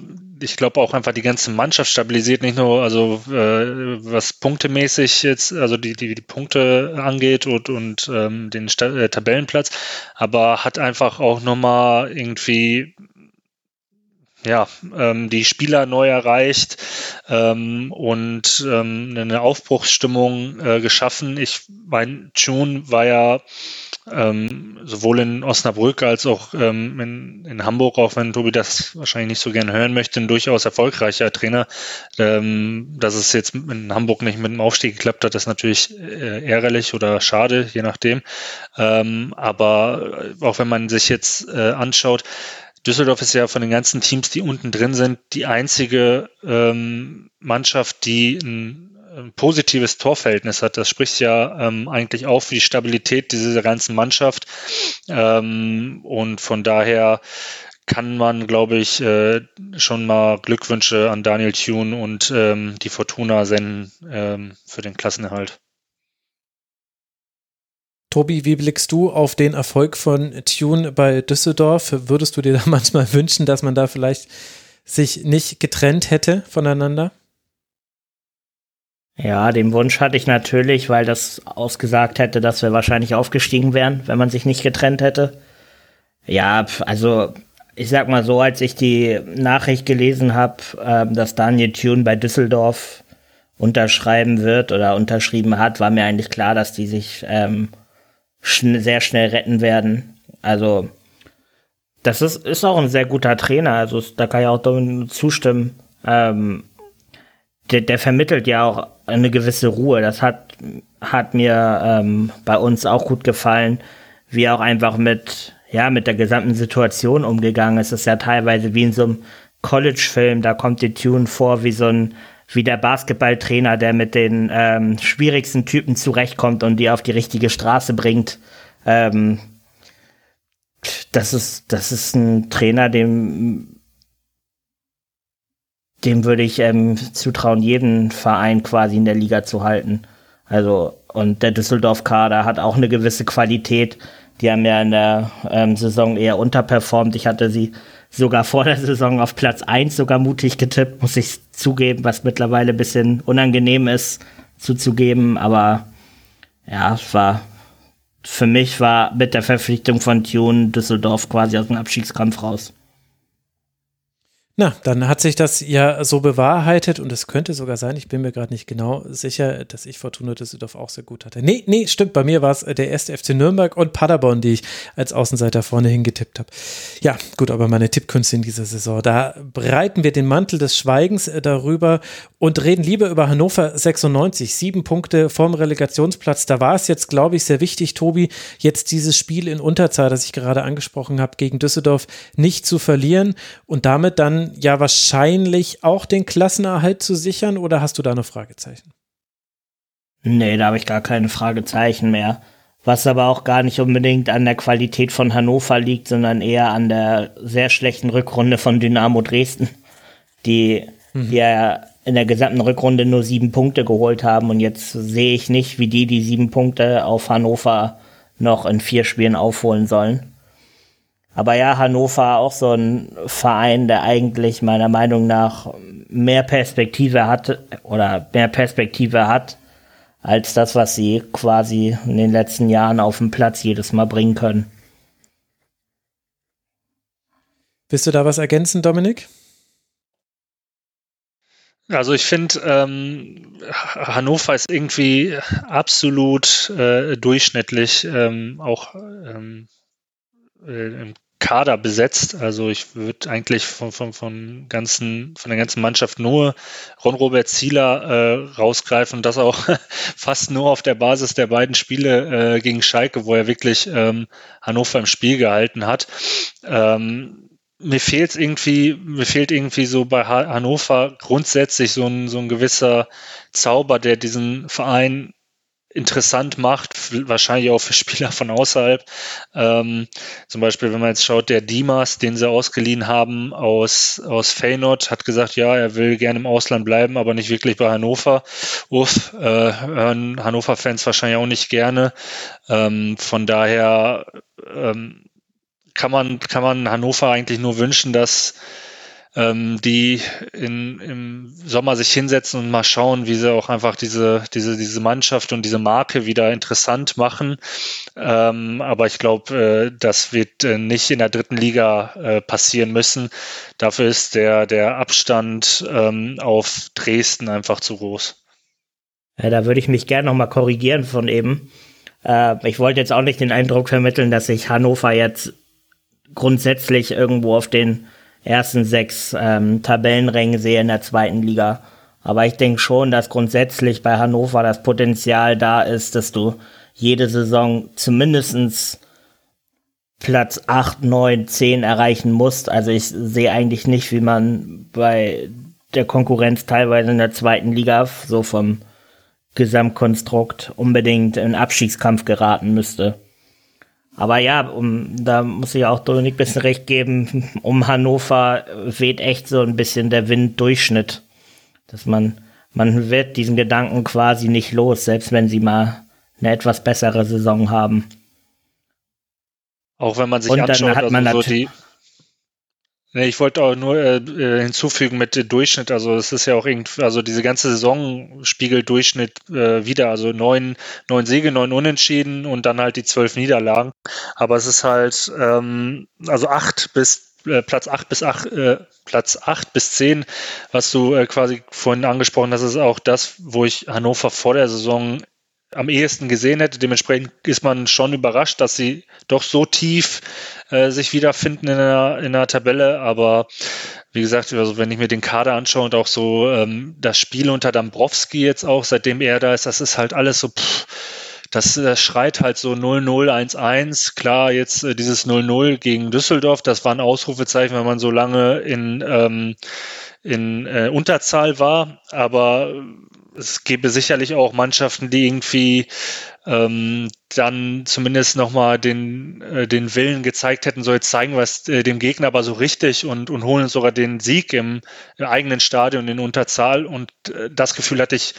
ich glaube auch einfach die ganze Mannschaft stabilisiert, nicht nur also äh, was punktemäßig jetzt, also die, die, die Punkte angeht und, und ähm, den Sta äh, Tabellenplatz, aber hat einfach auch nochmal irgendwie ja, ähm, die Spieler neu erreicht ähm, und ähm, eine Aufbruchsstimmung äh, geschaffen. Ich mein, June war ja ähm, sowohl in Osnabrück als auch ähm, in, in, Hamburg, auch wenn Tobi das wahrscheinlich nicht so gerne hören möchte, ein durchaus erfolgreicher Trainer. Ähm, dass es jetzt in Hamburg nicht mit dem Aufstieg geklappt hat, ist natürlich äh, ärgerlich oder schade, je nachdem. Ähm, aber auch wenn man sich jetzt äh, anschaut, Düsseldorf ist ja von den ganzen Teams, die unten drin sind, die einzige ähm, Mannschaft, die ein positives Torverhältnis hat. Das spricht ja ähm, eigentlich auch für die Stabilität dieser ganzen Mannschaft. Ähm, und von daher kann man, glaube ich, äh, schon mal Glückwünsche an Daniel Thune und ähm, die Fortuna senden ähm, für den Klassenerhalt. Tobi, wie blickst du auf den Erfolg von Tune bei Düsseldorf? Würdest du dir da manchmal wünschen, dass man da vielleicht sich nicht getrennt hätte voneinander? Ja, den Wunsch hatte ich natürlich, weil das ausgesagt hätte, dass wir wahrscheinlich aufgestiegen wären, wenn man sich nicht getrennt hätte. Ja, also ich sag mal so, als ich die Nachricht gelesen habe, äh, dass Daniel Thune bei Düsseldorf unterschreiben wird oder unterschrieben hat, war mir eigentlich klar, dass die sich ähm, schn sehr schnell retten werden. Also das ist, ist auch ein sehr guter Trainer, also da kann ich auch zustimmen. Ähm, der, der vermittelt ja auch eine gewisse Ruhe. Das hat, hat mir ähm, bei uns auch gut gefallen, wie auch einfach mit, ja, mit der gesamten Situation umgegangen ist. Es ist ja teilweise wie in so einem College-Film, da kommt die Tune vor wie so ein, wie der Basketballtrainer, der mit den ähm, schwierigsten Typen zurechtkommt und die auf die richtige Straße bringt. Ähm, das ist, das ist ein Trainer, dem dem würde ich ähm, zutrauen, jeden Verein quasi in der Liga zu halten. Also, und der Düsseldorf-Kader hat auch eine gewisse Qualität. Die haben ja in der ähm, Saison eher unterperformt. Ich hatte sie sogar vor der Saison auf Platz 1 sogar mutig getippt, muss ich zugeben, was mittlerweile ein bisschen unangenehm ist zuzugeben. Aber ja, es war für mich war mit der Verpflichtung von Tune Düsseldorf quasi aus dem Abstiegskampf raus. Na, dann hat sich das ja so bewahrheitet und es könnte sogar sein, ich bin mir gerade nicht genau sicher, dass ich Fortuna Düsseldorf auch sehr gut hatte. Nee, nee, stimmt, bei mir war es der erste FC Nürnberg und Paderborn, die ich als Außenseiter vorne hingetippt habe. Ja, gut, aber meine Tippkünste in dieser Saison, da breiten wir den Mantel des Schweigens äh, darüber und reden lieber über Hannover 96, sieben Punkte vorm Relegationsplatz. Da war es jetzt, glaube ich, sehr wichtig, Tobi, jetzt dieses Spiel in Unterzahl, das ich gerade angesprochen habe, gegen Düsseldorf nicht zu verlieren und damit dann ja wahrscheinlich auch den Klassenerhalt zu sichern oder hast du da noch Fragezeichen? Nee, da habe ich gar keine Fragezeichen mehr. Was aber auch gar nicht unbedingt an der Qualität von Hannover liegt, sondern eher an der sehr schlechten Rückrunde von Dynamo Dresden, die, mhm. ja in der gesamten Rückrunde nur sieben Punkte geholt haben. Und jetzt sehe ich nicht, wie die die sieben Punkte auf Hannover noch in vier Spielen aufholen sollen. Aber ja, Hannover auch so ein Verein, der eigentlich meiner Meinung nach mehr Perspektive hat oder mehr Perspektive hat als das, was sie quasi in den letzten Jahren auf dem Platz jedes Mal bringen können. Willst du da was ergänzen, Dominik? Also ich finde, ähm, Hannover ist irgendwie absolut äh, durchschnittlich, ähm, auch ähm, äh, im Kader besetzt. Also ich würde eigentlich von, von, von, ganzen, von der ganzen Mannschaft nur Ron-Robert Zieler äh, rausgreifen und das auch fast nur auf der Basis der beiden Spiele äh, gegen Schalke, wo er wirklich ähm, Hannover im Spiel gehalten hat. Ähm, mir fehlt irgendwie, mir fehlt irgendwie so bei Hannover grundsätzlich so ein, so ein gewisser Zauber, der diesen Verein interessant macht, wahrscheinlich auch für Spieler von außerhalb. Ähm, zum Beispiel, wenn man jetzt schaut, der Dimas, den sie ausgeliehen haben aus, aus Feyenoord, hat gesagt, ja, er will gerne im Ausland bleiben, aber nicht wirklich bei Hannover. Uff, äh, hören Hannover-Fans wahrscheinlich auch nicht gerne. Ähm, von daher ähm, kann man, kann man Hannover eigentlich nur wünschen, dass ähm, die in, im Sommer sich hinsetzen und mal schauen, wie sie auch einfach diese, diese, diese Mannschaft und diese Marke wieder interessant machen. Ähm, aber ich glaube, äh, das wird äh, nicht in der dritten Liga äh, passieren müssen. Dafür ist der, der Abstand ähm, auf Dresden einfach zu groß. Ja, da würde ich mich gerne nochmal korrigieren von eben. Äh, ich wollte jetzt auch nicht den Eindruck vermitteln, dass sich Hannover jetzt grundsätzlich irgendwo auf den ersten sechs ähm, Tabellenrängen sehe in der zweiten Liga. Aber ich denke schon, dass grundsätzlich bei Hannover das Potenzial da ist, dass du jede Saison zumindestens Platz 8, 9, 10 erreichen musst. Also ich sehe eigentlich nicht, wie man bei der Konkurrenz teilweise in der zweiten Liga so vom Gesamtkonstrukt unbedingt in Abstiegskampf geraten müsste. Aber ja, um, da muss ich auch Dominik ein bisschen recht geben, um Hannover weht echt so ein bisschen der Winddurchschnitt. Dass man, man wird diesen Gedanken quasi nicht los, selbst wenn sie mal eine etwas bessere Saison haben. Auch wenn man sich Und anschaut, hat man also so die, Nee, ich wollte auch nur äh, äh hinzufügen mit äh, Durchschnitt. Also es ist ja auch irgendwie, also diese ganze Saison spiegelt Durchschnitt äh, wieder. Also neun, neun Siege, neun Unentschieden und dann halt die zwölf Niederlagen. Aber es ist halt, ähm, also acht bis äh, Platz acht bis acht, äh, Platz acht bis zehn, was du äh, quasi vorhin angesprochen hast, ist auch das, wo ich Hannover vor der Saison am ehesten gesehen hätte. Dementsprechend ist man schon überrascht, dass sie doch so tief äh, sich wiederfinden in der, in der Tabelle. Aber wie gesagt, also wenn ich mir den Kader anschaue und auch so ähm, das Spiel unter Dambrowski jetzt auch, seitdem er da ist, das ist halt alles so, pff, das, das schreit halt so 0-0, 1-1. Klar, jetzt äh, dieses 0-0 gegen Düsseldorf, das war ein Ausrufezeichen, wenn man so lange in, ähm, in äh, Unterzahl war. Aber es gäbe sicherlich auch Mannschaften, die irgendwie ähm, dann zumindest nochmal den, äh, den Willen gezeigt hätten, so jetzt zeigen wir es äh, dem Gegner aber so richtig und, und holen sogar den Sieg im, im eigenen Stadion in Unterzahl. Und äh, das Gefühl hatte ich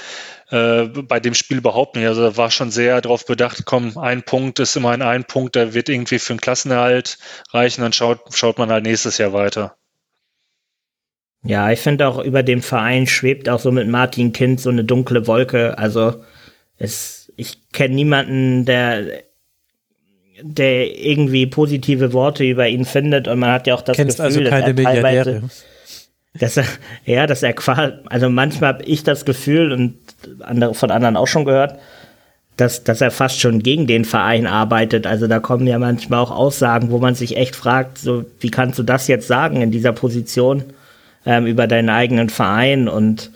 äh, bei dem Spiel überhaupt nicht. Also war schon sehr darauf bedacht, komm, ein Punkt ist immerhin ein Punkt, der wird irgendwie für einen Klassenerhalt reichen, dann schaut, schaut man halt nächstes Jahr weiter. Ja, ich finde auch über dem Verein schwebt auch so mit Martin Kind so eine dunkle Wolke. Also es, ich kenne niemanden, der der irgendwie positive Worte über ihn findet und man hat ja auch das Kennst Gefühl, also keine dass er teilweise, dass er, ja, dass er quasi, also manchmal habe ich das Gefühl und andere, von anderen auch schon gehört, dass, dass er fast schon gegen den Verein arbeitet. Also da kommen ja manchmal auch Aussagen, wo man sich echt fragt, so, wie kannst du das jetzt sagen in dieser Position? Ähm, über deinen eigenen Verein. Und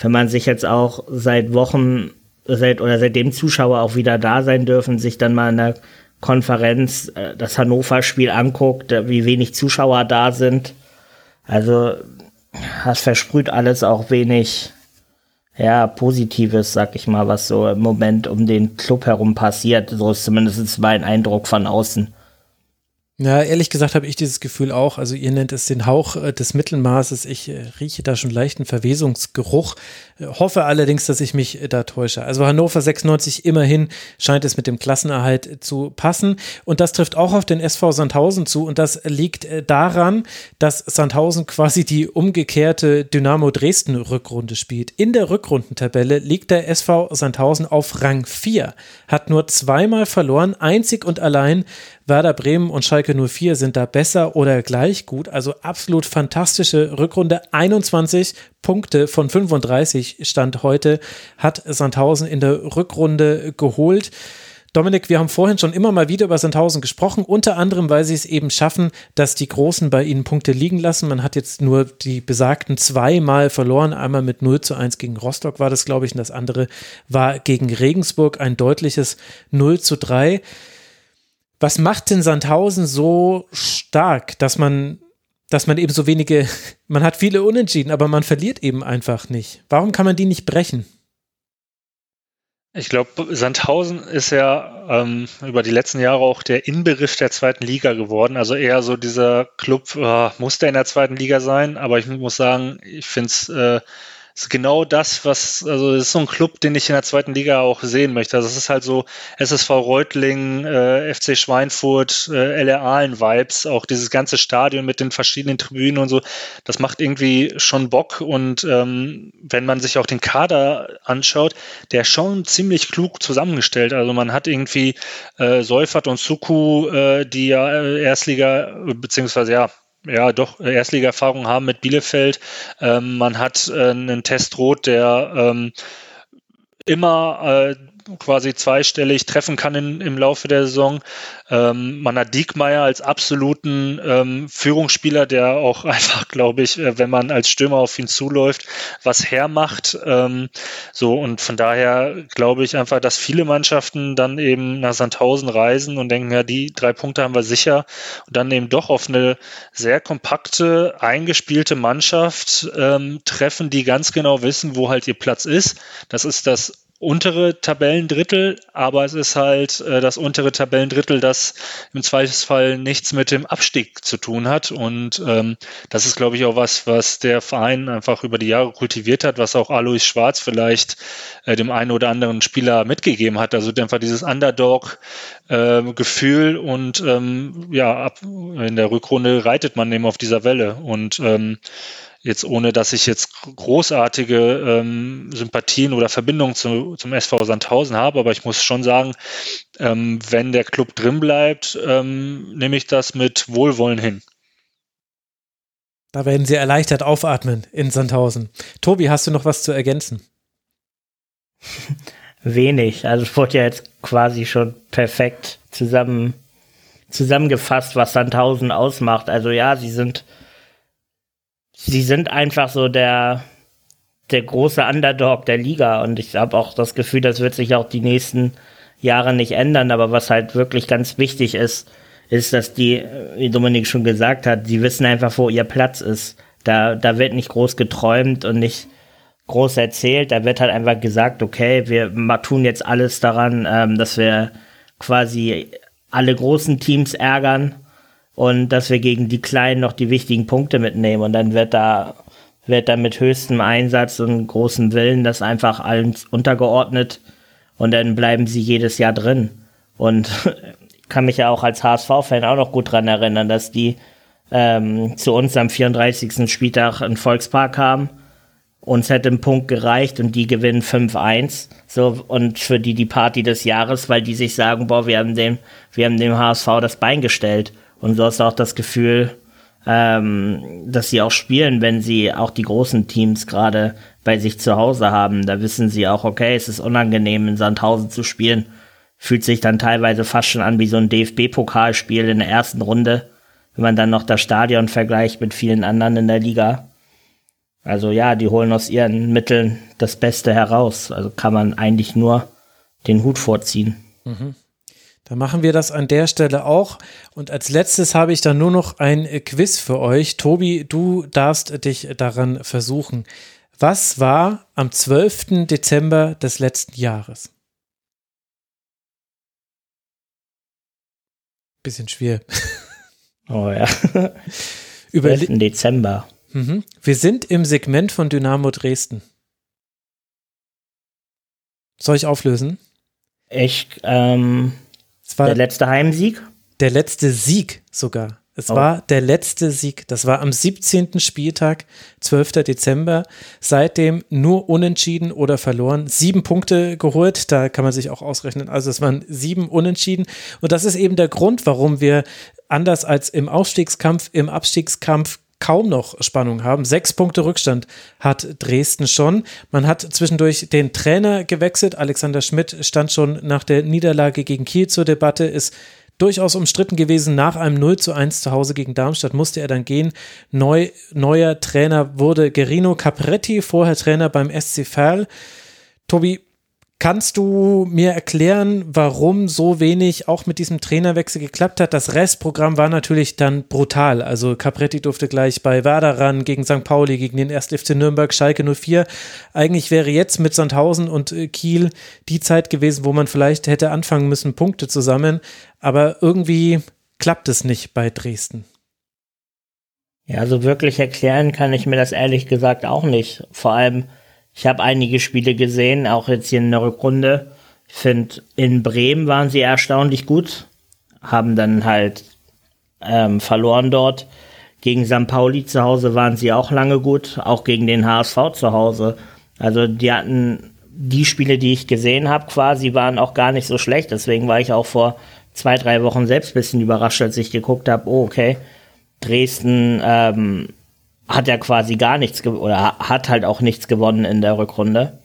wenn man sich jetzt auch seit Wochen seit oder seitdem Zuschauer auch wieder da sein dürfen, sich dann mal in der Konferenz äh, das Hannover-Spiel anguckt, äh, wie wenig Zuschauer da sind. Also das versprüht alles auch wenig ja, Positives, sag ich mal, was so im Moment um den Club herum passiert. So ist zumindest mein Eindruck von außen. Ja, ehrlich gesagt habe ich dieses Gefühl auch. Also ihr nennt es den Hauch äh, des Mittelmaßes. Ich äh, rieche da schon leichten Verwesungsgeruch. Äh, hoffe allerdings, dass ich mich da täusche. Also Hannover 96 immerhin scheint es mit dem Klassenerhalt zu passen. Und das trifft auch auf den SV Sandhausen zu. Und das liegt daran, dass Sandhausen quasi die umgekehrte Dynamo Dresden Rückrunde spielt. In der Rückrundentabelle liegt der SV Sandhausen auf Rang 4, hat nur zweimal verloren, einzig und allein Werder Bremen und Schalke 04 sind da besser oder gleich gut. Also absolut fantastische Rückrunde. 21 Punkte von 35 Stand heute hat Sandhausen in der Rückrunde geholt. Dominik, wir haben vorhin schon immer mal wieder über Sandhausen gesprochen, unter anderem, weil sie es eben schaffen, dass die Großen bei ihnen Punkte liegen lassen. Man hat jetzt nur die besagten zweimal verloren. Einmal mit 0 zu 1 gegen Rostock war das, glaube ich, und das andere war gegen Regensburg ein deutliches 0 zu 3. Was macht denn Sandhausen so stark, dass man, dass man eben so wenige, man hat viele Unentschieden, aber man verliert eben einfach nicht? Warum kann man die nicht brechen? Ich glaube, Sandhausen ist ja ähm, über die letzten Jahre auch der Inbegriff der zweiten Liga geworden. Also eher so dieser Club, äh, muss der in der zweiten Liga sein, aber ich muss sagen, ich finde es äh, ist genau das, was, also es ist so ein Club, den ich in der zweiten Liga auch sehen möchte. Also es ist halt so SSV Reutling, äh, FC Schweinfurt, äh, LR Aalen-Vibes, auch dieses ganze Stadion mit den verschiedenen Tribünen und so, das macht irgendwie schon Bock und ähm, wenn man sich auch den Kader anschaut, der ist schon ziemlich klug zusammengestellt. Also man hat irgendwie äh, Seufert und Suku, äh, die ja äh, Erstliga, beziehungsweise ja, ja, doch Erstliga-Erfahrung haben mit Bielefeld. Ähm, man hat äh, einen Testrot, der ähm, immer äh, quasi zweistellig treffen kann in, im Laufe der Saison. Ähm, man hat Diekmeyer als absoluten ähm, Führungsspieler, der auch einfach, glaube ich, äh, wenn man als Stürmer auf ihn zuläuft, was hermacht. Ähm, so und von daher glaube ich einfach, dass viele Mannschaften dann eben nach Sandhausen reisen und denken, ja, die drei Punkte haben wir sicher und dann eben doch auf eine sehr kompakte, eingespielte Mannschaft ähm, treffen, die ganz genau wissen, wo halt ihr Platz ist. Das ist das untere Tabellendrittel, aber es ist halt äh, das untere Tabellendrittel, das im Zweifelsfall nichts mit dem Abstieg zu tun hat. Und ähm, das ist, glaube ich, auch was, was der Verein einfach über die Jahre kultiviert hat, was auch Alois Schwarz vielleicht äh, dem einen oder anderen Spieler mitgegeben hat. Also einfach dieses Underdog-Gefühl äh, und ähm, ja, ab, in der Rückrunde reitet man eben auf dieser Welle. Und ähm, jetzt ohne, dass ich jetzt großartige ähm, Sympathien oder Verbindungen zu, zum SV Sandhausen habe, aber ich muss schon sagen, ähm, wenn der Club drin bleibt, ähm, nehme ich das mit Wohlwollen hin. Da werden Sie erleichtert aufatmen in Sandhausen. Tobi, hast du noch was zu ergänzen? Wenig. Also es wurde ja jetzt quasi schon perfekt zusammen, zusammengefasst, was Sandhausen ausmacht. Also ja, sie sind sie sind einfach so der, der große Underdog der Liga und ich habe auch das Gefühl, das wird sich auch die nächsten Jahre nicht ändern, aber was halt wirklich ganz wichtig ist, ist, dass die, wie Dominik schon gesagt hat, die wissen einfach, wo ihr Platz ist. Da, da wird nicht groß geträumt und nicht groß erzählt, da wird halt einfach gesagt, okay, wir tun jetzt alles daran, ähm, dass wir quasi alle großen Teams ärgern und dass wir gegen die Kleinen noch die wichtigen Punkte mitnehmen. Und dann wird da, wird da mit höchstem Einsatz und großem Willen das einfach allen untergeordnet und dann bleiben sie jedes Jahr drin. Und kann mich ja auch als HSV-Fan auch noch gut dran erinnern, dass die ähm, zu uns am 34. Spieltag in Volkspark kamen. Uns hätte ein Punkt gereicht und die gewinnen 5-1. So, und für die die Party des Jahres, weil die sich sagen, boah, wir haben dem, wir haben dem HSV das Bein gestellt. Und du hast auch das Gefühl, ähm, dass sie auch spielen, wenn sie auch die großen Teams gerade bei sich zu Hause haben. Da wissen sie auch, okay, es ist unangenehm, in Sandhausen zu spielen. Fühlt sich dann teilweise fast schon an wie so ein DFB-Pokalspiel in der ersten Runde, wenn man dann noch das Stadion vergleicht mit vielen anderen in der Liga. Also ja, die holen aus ihren Mitteln das Beste heraus. Also kann man eigentlich nur den Hut vorziehen. Mhm. Dann machen wir das an der Stelle auch. Und als letztes habe ich dann nur noch ein Quiz für euch. Tobi, du darfst dich daran versuchen. Was war am 12. Dezember des letzten Jahres? Bisschen schwer. Oh ja. Über 12. Dezember. Mhm. Wir sind im Segment von Dynamo Dresden. Soll ich auflösen? Ich, ähm, es war der letzte Heimsieg? Der letzte Sieg sogar. Es oh. war der letzte Sieg. Das war am 17. Spieltag, 12. Dezember. Seitdem nur unentschieden oder verloren. Sieben Punkte geholt. Da kann man sich auch ausrechnen. Also es waren sieben Unentschieden. Und das ist eben der Grund, warum wir anders als im Aufstiegskampf, im Abstiegskampf kaum noch Spannung haben. Sechs Punkte Rückstand hat Dresden schon. Man hat zwischendurch den Trainer gewechselt. Alexander Schmidt stand schon nach der Niederlage gegen Kiel zur Debatte, ist durchaus umstritten gewesen. Nach einem 0 zu 1 zu Hause gegen Darmstadt musste er dann gehen. Neu, neuer Trainer wurde Gerino Capretti, vorher Trainer beim SC Verl. Tobi, Kannst du mir erklären, warum so wenig auch mit diesem Trainerwechsel geklappt hat? Das Restprogramm war natürlich dann brutal. Also Capretti durfte gleich bei Werder ran, gegen St. Pauli, gegen den 1. FC Nürnberg, Schalke 04. Eigentlich wäre jetzt mit Sandhausen und äh, Kiel die Zeit gewesen, wo man vielleicht hätte anfangen müssen, Punkte zu sammeln. Aber irgendwie klappt es nicht bei Dresden. Ja, so wirklich erklären kann ich mir das ehrlich gesagt auch nicht. Vor allem, ich habe einige Spiele gesehen, auch jetzt hier in der Rückrunde. Ich finde, in Bremen waren sie erstaunlich gut, haben dann halt ähm, verloren dort. Gegen St. Pauli zu Hause waren sie auch lange gut, auch gegen den HSV zu Hause. Also die hatten die Spiele, die ich gesehen habe, quasi waren auch gar nicht so schlecht. Deswegen war ich auch vor zwei, drei Wochen selbst ein bisschen überrascht, als ich geguckt habe, oh, okay, Dresden ähm, hat ja quasi gar nichts oder hat halt auch nichts gewonnen in der Rückrunde.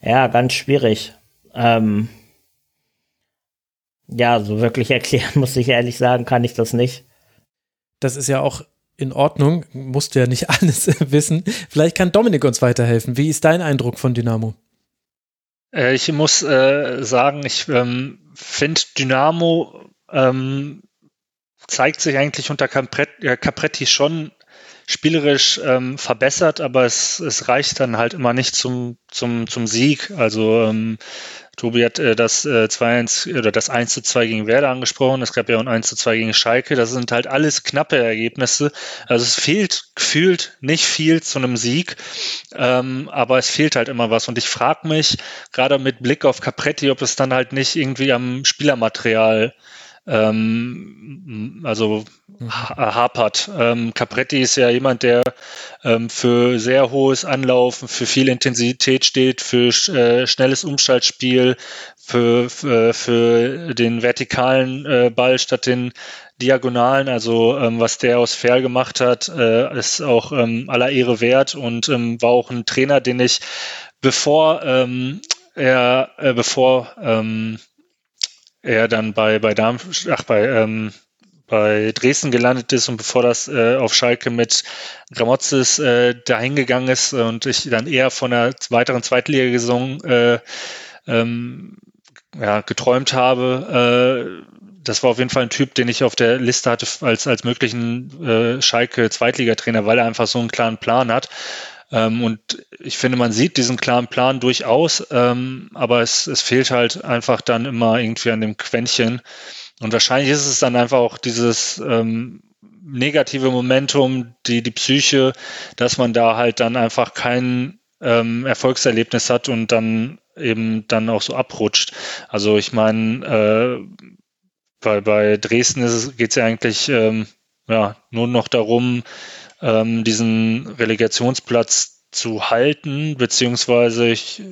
Ja, ganz schwierig. Ähm, ja, so wirklich erklären, muss ich ehrlich sagen, kann ich das nicht. Das ist ja auch in Ordnung, musst du ja nicht alles wissen. Vielleicht kann Dominik uns weiterhelfen. Wie ist dein Eindruck von Dynamo? Äh, ich muss äh, sagen, ich ähm, finde Dynamo ähm, zeigt sich eigentlich unter Capretti schon spielerisch ähm, verbessert, aber es, es reicht dann halt immer nicht zum, zum, zum Sieg. Also ähm, Tobi hat äh, das äh, 2-1 oder das 1 zu 2 gegen Werder angesprochen. Es gab ja auch ein 1 zu 2 gegen Schalke. Das sind halt alles knappe Ergebnisse. Also es fehlt gefühlt nicht viel zu einem Sieg, ähm, aber es fehlt halt immer was. Und ich frage mich, gerade mit Blick auf Capretti, ob es dann halt nicht irgendwie am Spielermaterial ähm, also hapert. Ähm, Capretti ist ja jemand, der ähm, für sehr hohes Anlaufen, für viel Intensität steht, für äh, schnelles Umschaltspiel, für, für, für den vertikalen äh, Ball statt den Diagonalen. Also ähm, was der aus Fair gemacht hat, äh, ist auch ähm, aller Ehre wert und ähm, war auch ein Trainer, den ich bevor ähm, er, äh, bevor ähm, er dann bei, bei Darmstadt, ach, bei, ähm, bei Dresden gelandet ist und bevor das äh, auf Schalke mit Gramotzes äh, dahin gegangen ist und ich dann eher von einer weiteren Zweitligasaison äh, ähm, ja, geträumt habe. Äh, das war auf jeden Fall ein Typ, den ich auf der Liste hatte als, als möglichen äh, Schalke Zweitligatrainer, weil er einfach so einen klaren Plan hat. Ähm, und ich finde, man sieht diesen klaren Plan durchaus, ähm, aber es, es fehlt halt einfach dann immer irgendwie an dem Quäntchen. Und wahrscheinlich ist es dann einfach auch dieses ähm, negative Momentum, die, die Psyche, dass man da halt dann einfach kein ähm, Erfolgserlebnis hat und dann eben dann auch so abrutscht. Also ich meine, äh, bei, bei Dresden geht es ja eigentlich ähm, ja, nur noch darum, ähm, diesen Relegationsplatz zu halten, beziehungsweise ich,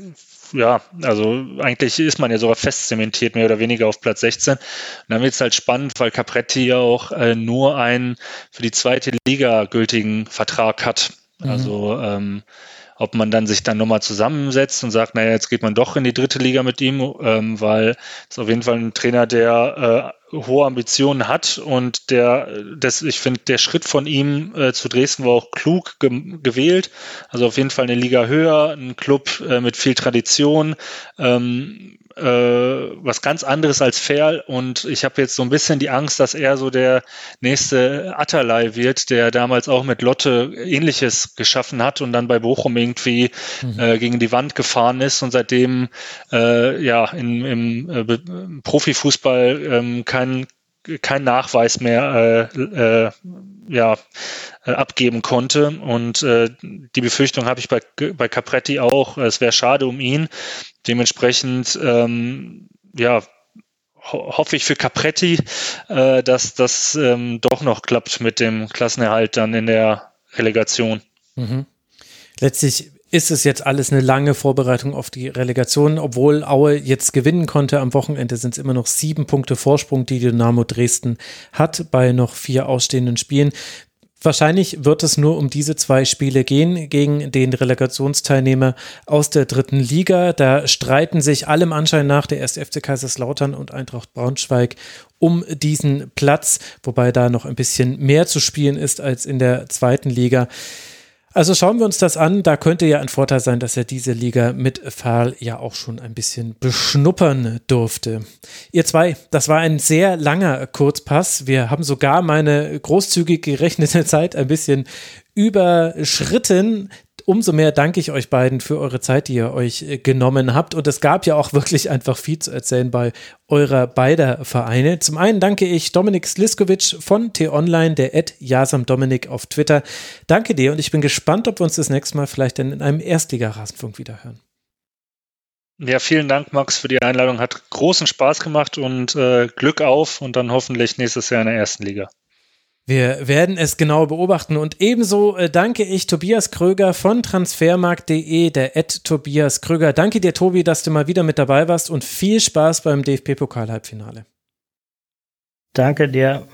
ja, also eigentlich ist man ja sogar fest zementiert, mehr oder weniger auf Platz 16. Und dann wird es halt spannend, weil Capretti ja auch äh, nur einen für die zweite Liga gültigen Vertrag hat. Mhm. Also ähm, ob man dann sich dann nochmal zusammensetzt und sagt, naja, jetzt geht man doch in die dritte Liga mit ihm, ähm, weil es auf jeden Fall ein Trainer, der äh, hohe Ambitionen hat und der, das, ich finde, der Schritt von ihm äh, zu Dresden war auch klug ge gewählt. Also auf jeden Fall eine Liga höher, ein Club äh, mit viel Tradition, ähm, äh, was ganz anderes als Fair und ich habe jetzt so ein bisschen die Angst, dass er so der nächste Atterlei wird, der damals auch mit Lotte ähnliches geschaffen hat und dann bei Bochum irgendwie mhm. äh, gegen die Wand gefahren ist und seitdem äh, ja in, im äh, Profifußball ähm, kein kein Nachweis mehr äh, äh, ja, äh, abgeben konnte. Und äh, die Befürchtung habe ich bei, bei Capretti auch. Es wäre schade um ihn. Dementsprechend, ähm, ja, ho hoffe ich für Capretti, äh, dass das ähm, doch noch klappt mit dem Klassenerhalt dann in der Relegation. Mhm. Letztlich ist es jetzt alles eine lange Vorbereitung auf die Relegation. Obwohl Aue jetzt gewinnen konnte am Wochenende, sind es immer noch sieben Punkte Vorsprung, die Dynamo Dresden hat bei noch vier ausstehenden Spielen. Wahrscheinlich wird es nur um diese zwei Spiele gehen gegen den Relegationsteilnehmer aus der dritten Liga. Da streiten sich allem Anschein nach der 1. FC Kaiserslautern und Eintracht Braunschweig um diesen Platz, wobei da noch ein bisschen mehr zu spielen ist als in der zweiten Liga. Also schauen wir uns das an. Da könnte ja ein Vorteil sein, dass er diese Liga mit Fahl ja auch schon ein bisschen beschnuppern durfte. Ihr zwei, das war ein sehr langer Kurzpass. Wir haben sogar meine großzügig gerechnete Zeit ein bisschen überschritten umso mehr danke ich euch beiden für eure Zeit, die ihr euch äh, genommen habt. Und es gab ja auch wirklich einfach viel zu erzählen bei eurer beider Vereine. Zum einen danke ich Dominik Sliskovic von T-Online, der Ed Jasam Dominik auf Twitter. Danke dir und ich bin gespannt, ob wir uns das nächste Mal vielleicht in einem Erstliga-Rasenfunk wieder hören. Ja, vielen Dank, Max, für die Einladung. Hat großen Spaß gemacht und äh, Glück auf und dann hoffentlich nächstes Jahr in der ersten Liga. Wir werden es genau beobachten und ebenso äh, danke ich Tobias Kröger von transfermarkt.de, der Ed Tobias Kröger. Danke dir, Tobi, dass du mal wieder mit dabei warst und viel Spaß beim DFB-Pokal-Halbfinale. Danke dir.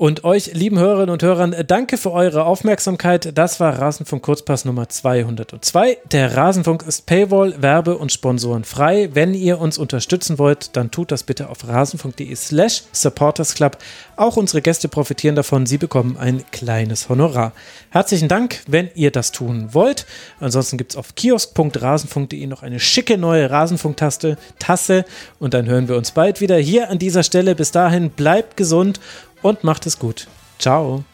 Und euch, lieben Hörerinnen und Hörern, danke für eure Aufmerksamkeit. Das war Rasenfunk Kurzpass Nummer 202. Der Rasenfunk ist Paywall, Werbe und Sponsoren frei. Wenn ihr uns unterstützen wollt, dann tut das bitte auf rasenfunk.de slash supportersclub. Auch unsere Gäste profitieren davon. Sie bekommen ein kleines Honorar. Herzlichen Dank, wenn ihr das tun wollt. Ansonsten gibt es auf kiosk.rasenfunk.de noch eine schicke neue Rasenfunk-Taste, Tasse. Und dann hören wir uns bald wieder hier an dieser Stelle. Bis dahin, bleibt gesund und macht es gut. Ciao.